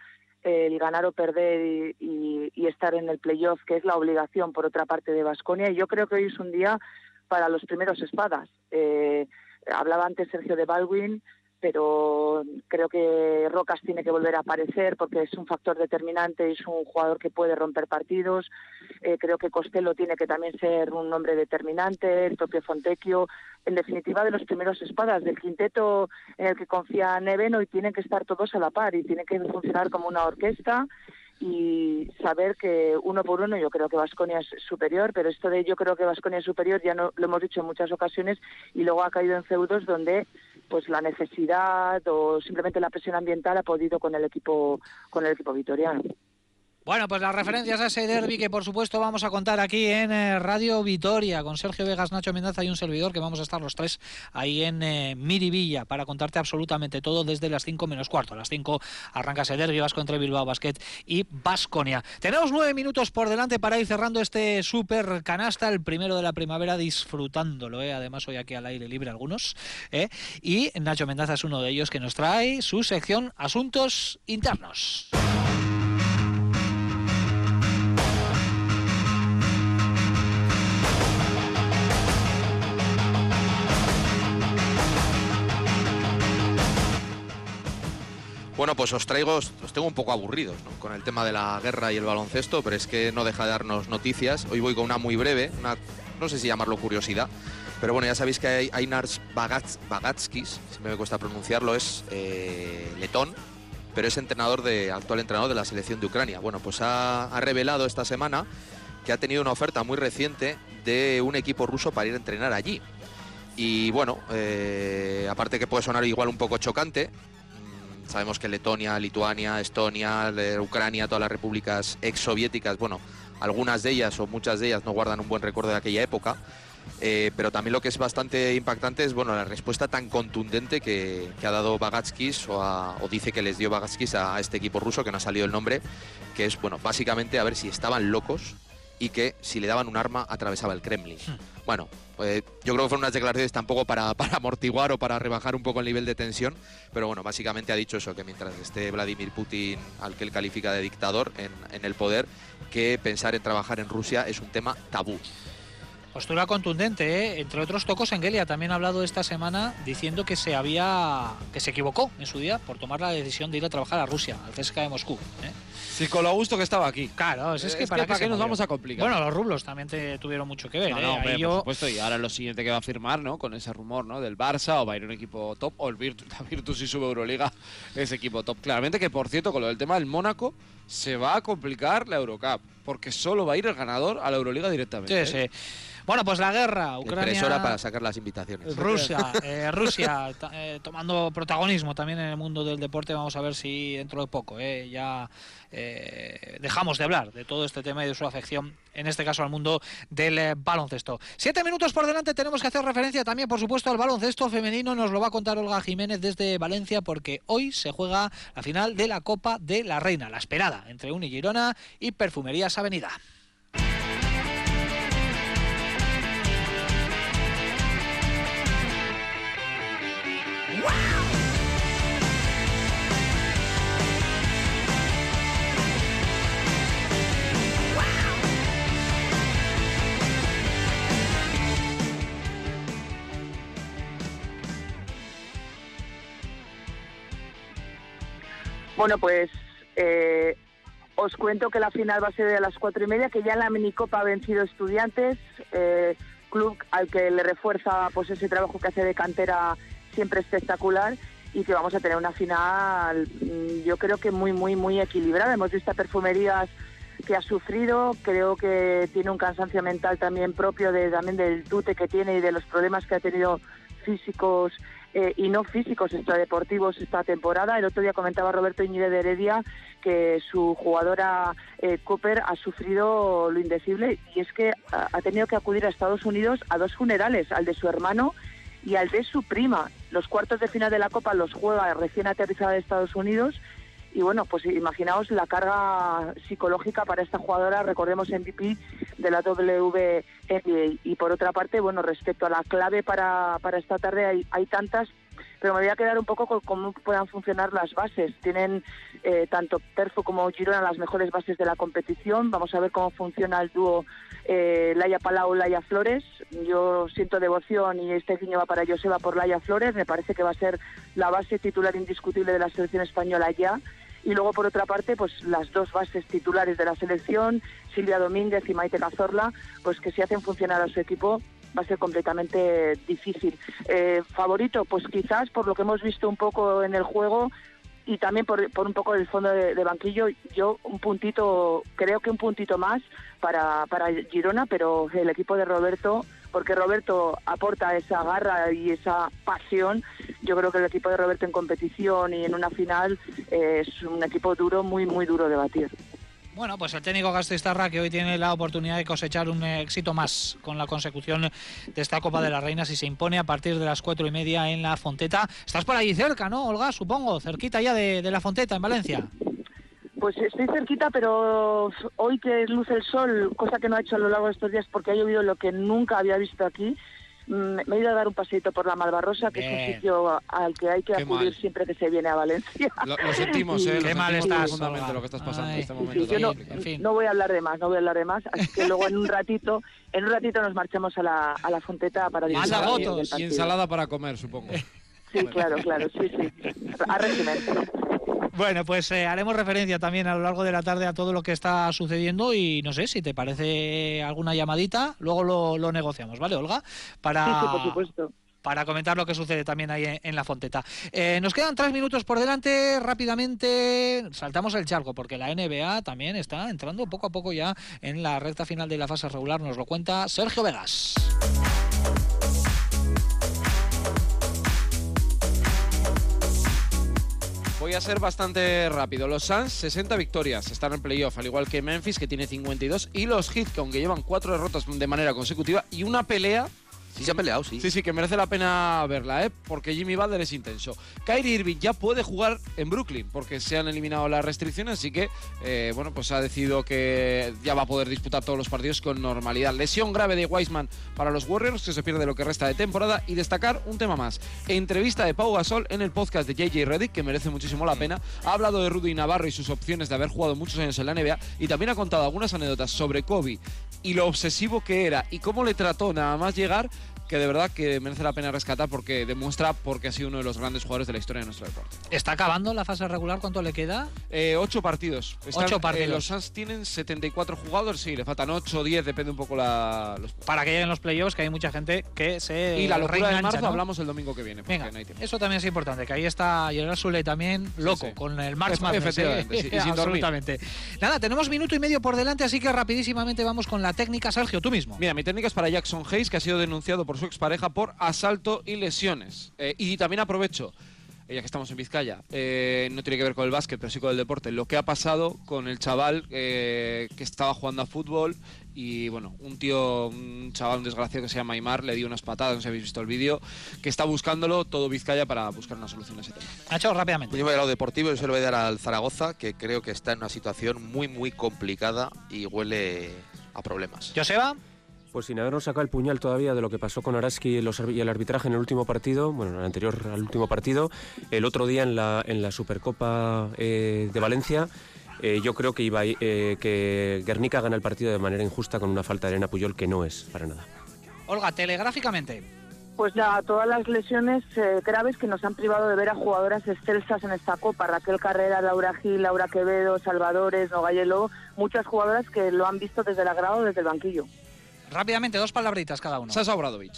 el ganar o perder y, estar en el playoff, que es la obligación por otra parte de Vasconia. Y yo creo que hoy es un día para los primeros espadas. Eh, hablaba antes Sergio de Baldwin, pero creo que Rocas tiene que volver a aparecer porque es un factor determinante, es un jugador que puede romper partidos. Eh, creo que Costello tiene que también ser un hombre determinante, el propio Fontecchio. En definitiva, de los primeros espadas del quinteto en el que confía Neven, hoy tienen que estar todos a la par y tienen que funcionar como una orquesta y saber que uno por uno yo creo que Vasconia es superior, pero esto de yo creo que Vasconia es superior ya no lo hemos dicho en muchas ocasiones y luego ha caído en feudos donde pues la necesidad o simplemente la presión ambiental ha podido con el equipo con el equipo vitoriano. Bueno, pues las referencias a ese derby que por supuesto vamos a contar aquí en eh, Radio Vitoria con Sergio Vegas, Nacho Mendaza y un servidor que vamos a estar los tres ahí en eh, Miribilla para contarte absolutamente todo desde las 5 menos cuarto. A las 5 arranca ese derby Vasco entre Bilbao Basket y Basconia. Tenemos nueve minutos por delante para ir cerrando este super canasta, el primero de la primavera, disfrutándolo. ¿eh? Además, hoy aquí al aire libre algunos. ¿eh? Y Nacho Mendaza es uno de ellos que nos trae su sección Asuntos Internos. Bueno, pues os traigo, os tengo un poco aburridos con el tema de la guerra y el baloncesto, pero es que no deja de darnos noticias. Hoy voy con una muy breve, una, no sé si llamarlo curiosidad, pero bueno, ya sabéis que Einars Bagatskis, si me cuesta pronunciarlo, es eh, letón, pero es entrenador de, actual entrenador de la selección de Ucrania. Bueno, pues ha, revelado esta semana que ha tenido una oferta muy reciente de un equipo ruso para ir a entrenar allí. Y bueno, eh, aparte que puede sonar igual un poco chocante, Sabemos que Letonia, Lituania, Estonia, Ucrania, todas las repúblicas exsoviéticas, bueno, algunas de ellas o muchas de ellas no guardan un buen recuerdo de aquella época. Eh, pero también lo que es bastante impactante es bueno la respuesta tan contundente que, ha dado Bagatskis o, dice que les dio Bagatskis a, este equipo ruso que no ha salido el nombre, que es bueno básicamente a ver si estaban locos y que si le daban un arma atravesaba el Kremlin. Hmm. Bueno, pues yo creo que fueron unas declaraciones tampoco para, para amortiguar o para rebajar un poco el nivel de tensión, pero bueno, básicamente ha dicho eso, que mientras esté Vladimir Putin, al que él califica de dictador, en, en el poder, que pensar en trabajar en Rusia es un tema tabú. Postura contundente, ¿eh? entre otros tocos Engelia también ha hablado esta semana diciendo que se había que se equivocó en su día por tomar la decisión de ir a trabajar a Rusia, al CSKA de Moscú. ¿eh? Sí, con lo gusto que estaba aquí. Claro, es, que para, qué nos vamos a complicar. Bueno, los rublos también tuvieron mucho que ver. No, ¿eh? por supuesto, y ahora lo siguiente que va a firmar, ¿no? Con ese rumor, ¿no? Del Barça o va a ir un equipo top o el Virtus, la Virtus y sube Euroliga, ese equipo top. Claramente que, por cierto, con lo del tema del Mónaco, se va a complicar la Eurocup, porque solo va a ir el ganador a la Euroliga directamente. Sí, sí. Bueno, pues la guerra, Ucrania. para sacar las invitaciones. Rusia, eh, Rusia eh, tomando protagonismo también en el mundo del deporte. Vamos a ver si dentro de poco eh, ya dejamos de hablar de todo este tema y de su afección, en este caso al mundo del baloncesto. Siete minutos por delante tenemos que hacer referencia también, por supuesto, al baloncesto femenino. Nos lo va a contar Olga Jiménez desde Valencia porque hoy se juega la final de la Copa de la Reina, la esperada entre Uni Girona y Perfumerías Avenida. Bueno, pues eh, os cuento que la final va a ser a las cuatro y media, que ya en la minicopa ha vencido estudiantes, eh, club al que le refuerza pues ese trabajo que hace de cantera siempre espectacular y que vamos a tener una final mm, yo creo que muy muy muy equilibrada. Hemos visto a perfumerías que ha sufrido, creo que tiene un cansancio mental también propio de también del tute que tiene y de los problemas que ha tenido físicos eh, y no físicos extradeportivos esta temporada. El otro día comentaba Roberto Iñide de Heredia que su jugadora eh, Cooper ha sufrido lo indecible y es que ha tenido que acudir a Estados Unidos a dos funerales, al de su hermano y al de su prima. Los cuartos de final de la Copa los juega recién aterrizada de Estados Unidos y bueno, pues imaginaos la carga psicológica para esta jugadora, recordemos MVP de la WNBA. Y por otra parte, bueno, respecto a la clave para, para esta tarde, hay, hay tantas, pero me voy a quedar un poco con cómo puedan funcionar las bases. Tienen eh, tanto Perfo como Girona las mejores bases de la competición. Vamos a ver cómo funciona el dúo eh, Laia Palau, Laia Flores. Yo siento devoción y este guiño va para Joseba por Laia Flores. Me parece que va a ser la base titular indiscutible de la selección española ya. Y luego, por otra parte, pues las dos bases titulares de la selección, Silvia Domínguez y Maite Cazorla, pues que si hacen funcionar a su equipo va a ser completamente difícil. Eh, favorito, pues quizás por lo que hemos visto un poco en el juego y también por, por un poco del fondo de, banquillo, yo un puntito, creo que un puntito más para, para Girona, pero el equipo de Roberto porque Roberto aporta esa garra y esa pasión. Yo creo que el equipo de Roberto en competición y en una final eh, es un equipo duro, muy, muy duro de batir. Bueno, pues el técnico Gasteiztarra que hoy tiene la oportunidad de cosechar un éxito más con la consecución de esta Copa de las Reinas y se impone a partir de las cuatro y media en la Fonteta. Estás por ahí cerca, ¿no, Olga? Supongo, cerquita ya de, la Fonteta, en Valencia. Pues estoy cerquita, pero hoy que luce el sol, cosa que no ha hecho a lo largo de estos días porque ha llovido lo que nunca había visto aquí, me he ido a dar un paseito por la Malvarrosa, que es Bien. un sitio al que hay que Qué acudir mal. siempre que se viene a Valencia. Lo, lo sentimos, ¿eh? Qué lo mal estás, profundamente lo que estás pasando Ay. en este Sí, momento. sí, yo no, en fin. no voy a hablar de más, no voy a hablar de más, así que luego en un ratito, en un ratito nos marchamos a la, a la Fonteta para disfrutar Y ensalada para comer, supongo. Sí, claro, claro, sí, sí. A régimen. Bueno, pues eh, haremos referencia también a lo largo de la tarde a todo lo que está sucediendo y no sé si te parece alguna llamadita, luego lo, lo negociamos, ¿vale, Olga? Para, Sí, sí, por supuesto. para comentar lo que sucede también ahí en, en la Fonteta. Eh, nos quedan tres minutos por delante, rápidamente saltamos el charco porque la NBA también está entrando poco a poco ya en la recta final de la fase regular, nos lo cuenta Sergio Vegas. Voy a ser bastante rápido. Los Suns, 60 victorias, están en playoff, al igual que Memphis, que tiene 52, y los Heat, que aunque llevan cuatro derrotas de manera consecutiva y una pelea, Sí, se han peleado, sí. sí, sí, que merece la pena verla, ¿eh? porque Jimmy Butler es intenso. Kyrie Irving ya puede jugar en Brooklyn, porque se han eliminado las restricciones, así que, eh, bueno, pues ha decidido que ya va a poder disputar todos los partidos con normalidad. Lesión grave de Wiseman para los Warriors, que se pierde lo que resta de temporada, y destacar un tema más. Entrevista de Pau Gasol en el podcast de JJ Reddick, que merece muchísimo la pena. Ha hablado de Rudy Navarro y sus opciones de haber jugado muchos años en la NBA, y también ha contado algunas anécdotas sobre Kobe y lo obsesivo que era y cómo le trató nada más llegar que de verdad que merece la pena rescatar porque demuestra porque ha sido uno de los grandes jugadores de la historia de nuestro deporte. ¿Está acabando la fase regular? ¿Cuánto le queda? Eh, ocho partidos. Ocho partidos. eh, los Suns tienen 74 jugadores, sí, le faltan 8 o 10, depende un poco la... los- Para que lleguen los playoffs, que hay mucha gente que se y la locura de marzo ¿no? hablamos el domingo que viene. Venga, no hay tiempo. eso también es importante, que ahí está Gerard Sule también loco sí. con el Efe- Madness. ¿eh? efectivamente, sí, y sin dormir. Absolutamente. Nada, tenemos minuto y medio por delante, así que rapidísimamente vamos con la técnica. Sergio, tú mismo. Mira, mi técnica es para Jackson Hayes, que ha sido denunciado por su expareja por asalto y lesiones. Eh, y también aprovecho, eh, ya que estamos en Vizcaya, eh, no tiene que ver con el básquet, pero sí con el deporte, lo que ha pasado con el chaval eh, que estaba jugando a fútbol y, bueno, un tío, un chaval, un desgraciado que se llama Aymar, le dio unas patadas, no sé si habéis visto el vídeo, que está buscándolo todo Vizcaya para buscar una solución a ese tema. Nacho, rápidamente. Yo voy al lado deportivo y se lo voy a dar al Zaragoza, que creo que está en una situación muy, muy complicada y huele a problemas. Joseba, Pues sin habernos sacado el puñal todavía de lo que pasó con Araski y, el arbitraje en el último partido, bueno, en el anterior al último partido, el otro día en la, en la Supercopa eh, de Valencia, eh, yo creo que, iba, eh, que Guernica gana el partido de manera injusta con una falta de Elena Puyol que no es para nada. Olga, telegráficamente. Pues nada, todas las lesiones eh, graves que nos han privado de ver a jugadoras excelsas en esta Copa. Raquel Carrera, Laura Gil, Laura Quevedo, Salvadores, Nogayelo, muchas jugadoras que lo han visto desde la grada o desde el banquillo. Rápidamente, dos palabritas cada uno. Sasa Obradovic.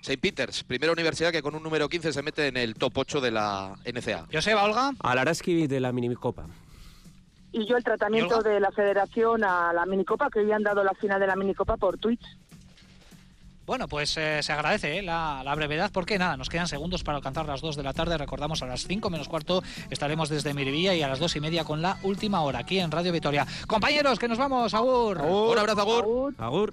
St. Peters, primera universidad que con un número 15 se mete en el top 8 de la NCA. Joseba, Olga. Al Araski de la minicopa. Y yo el tratamiento de la federación a la minicopa, que hoy han dado la final de la minicopa por Twitch. Bueno, pues eh, se agradece eh, la, la brevedad porque nada, nos quedan segundos para alcanzar las 2 de la tarde. Recordamos a las 5 menos cuarto estaremos desde Miribilla y a las 2 y media con la última hora aquí en Radio Vitoria. Compañeros, que nos vamos, Agur. Un abrazo, Agur. Agur. Agur.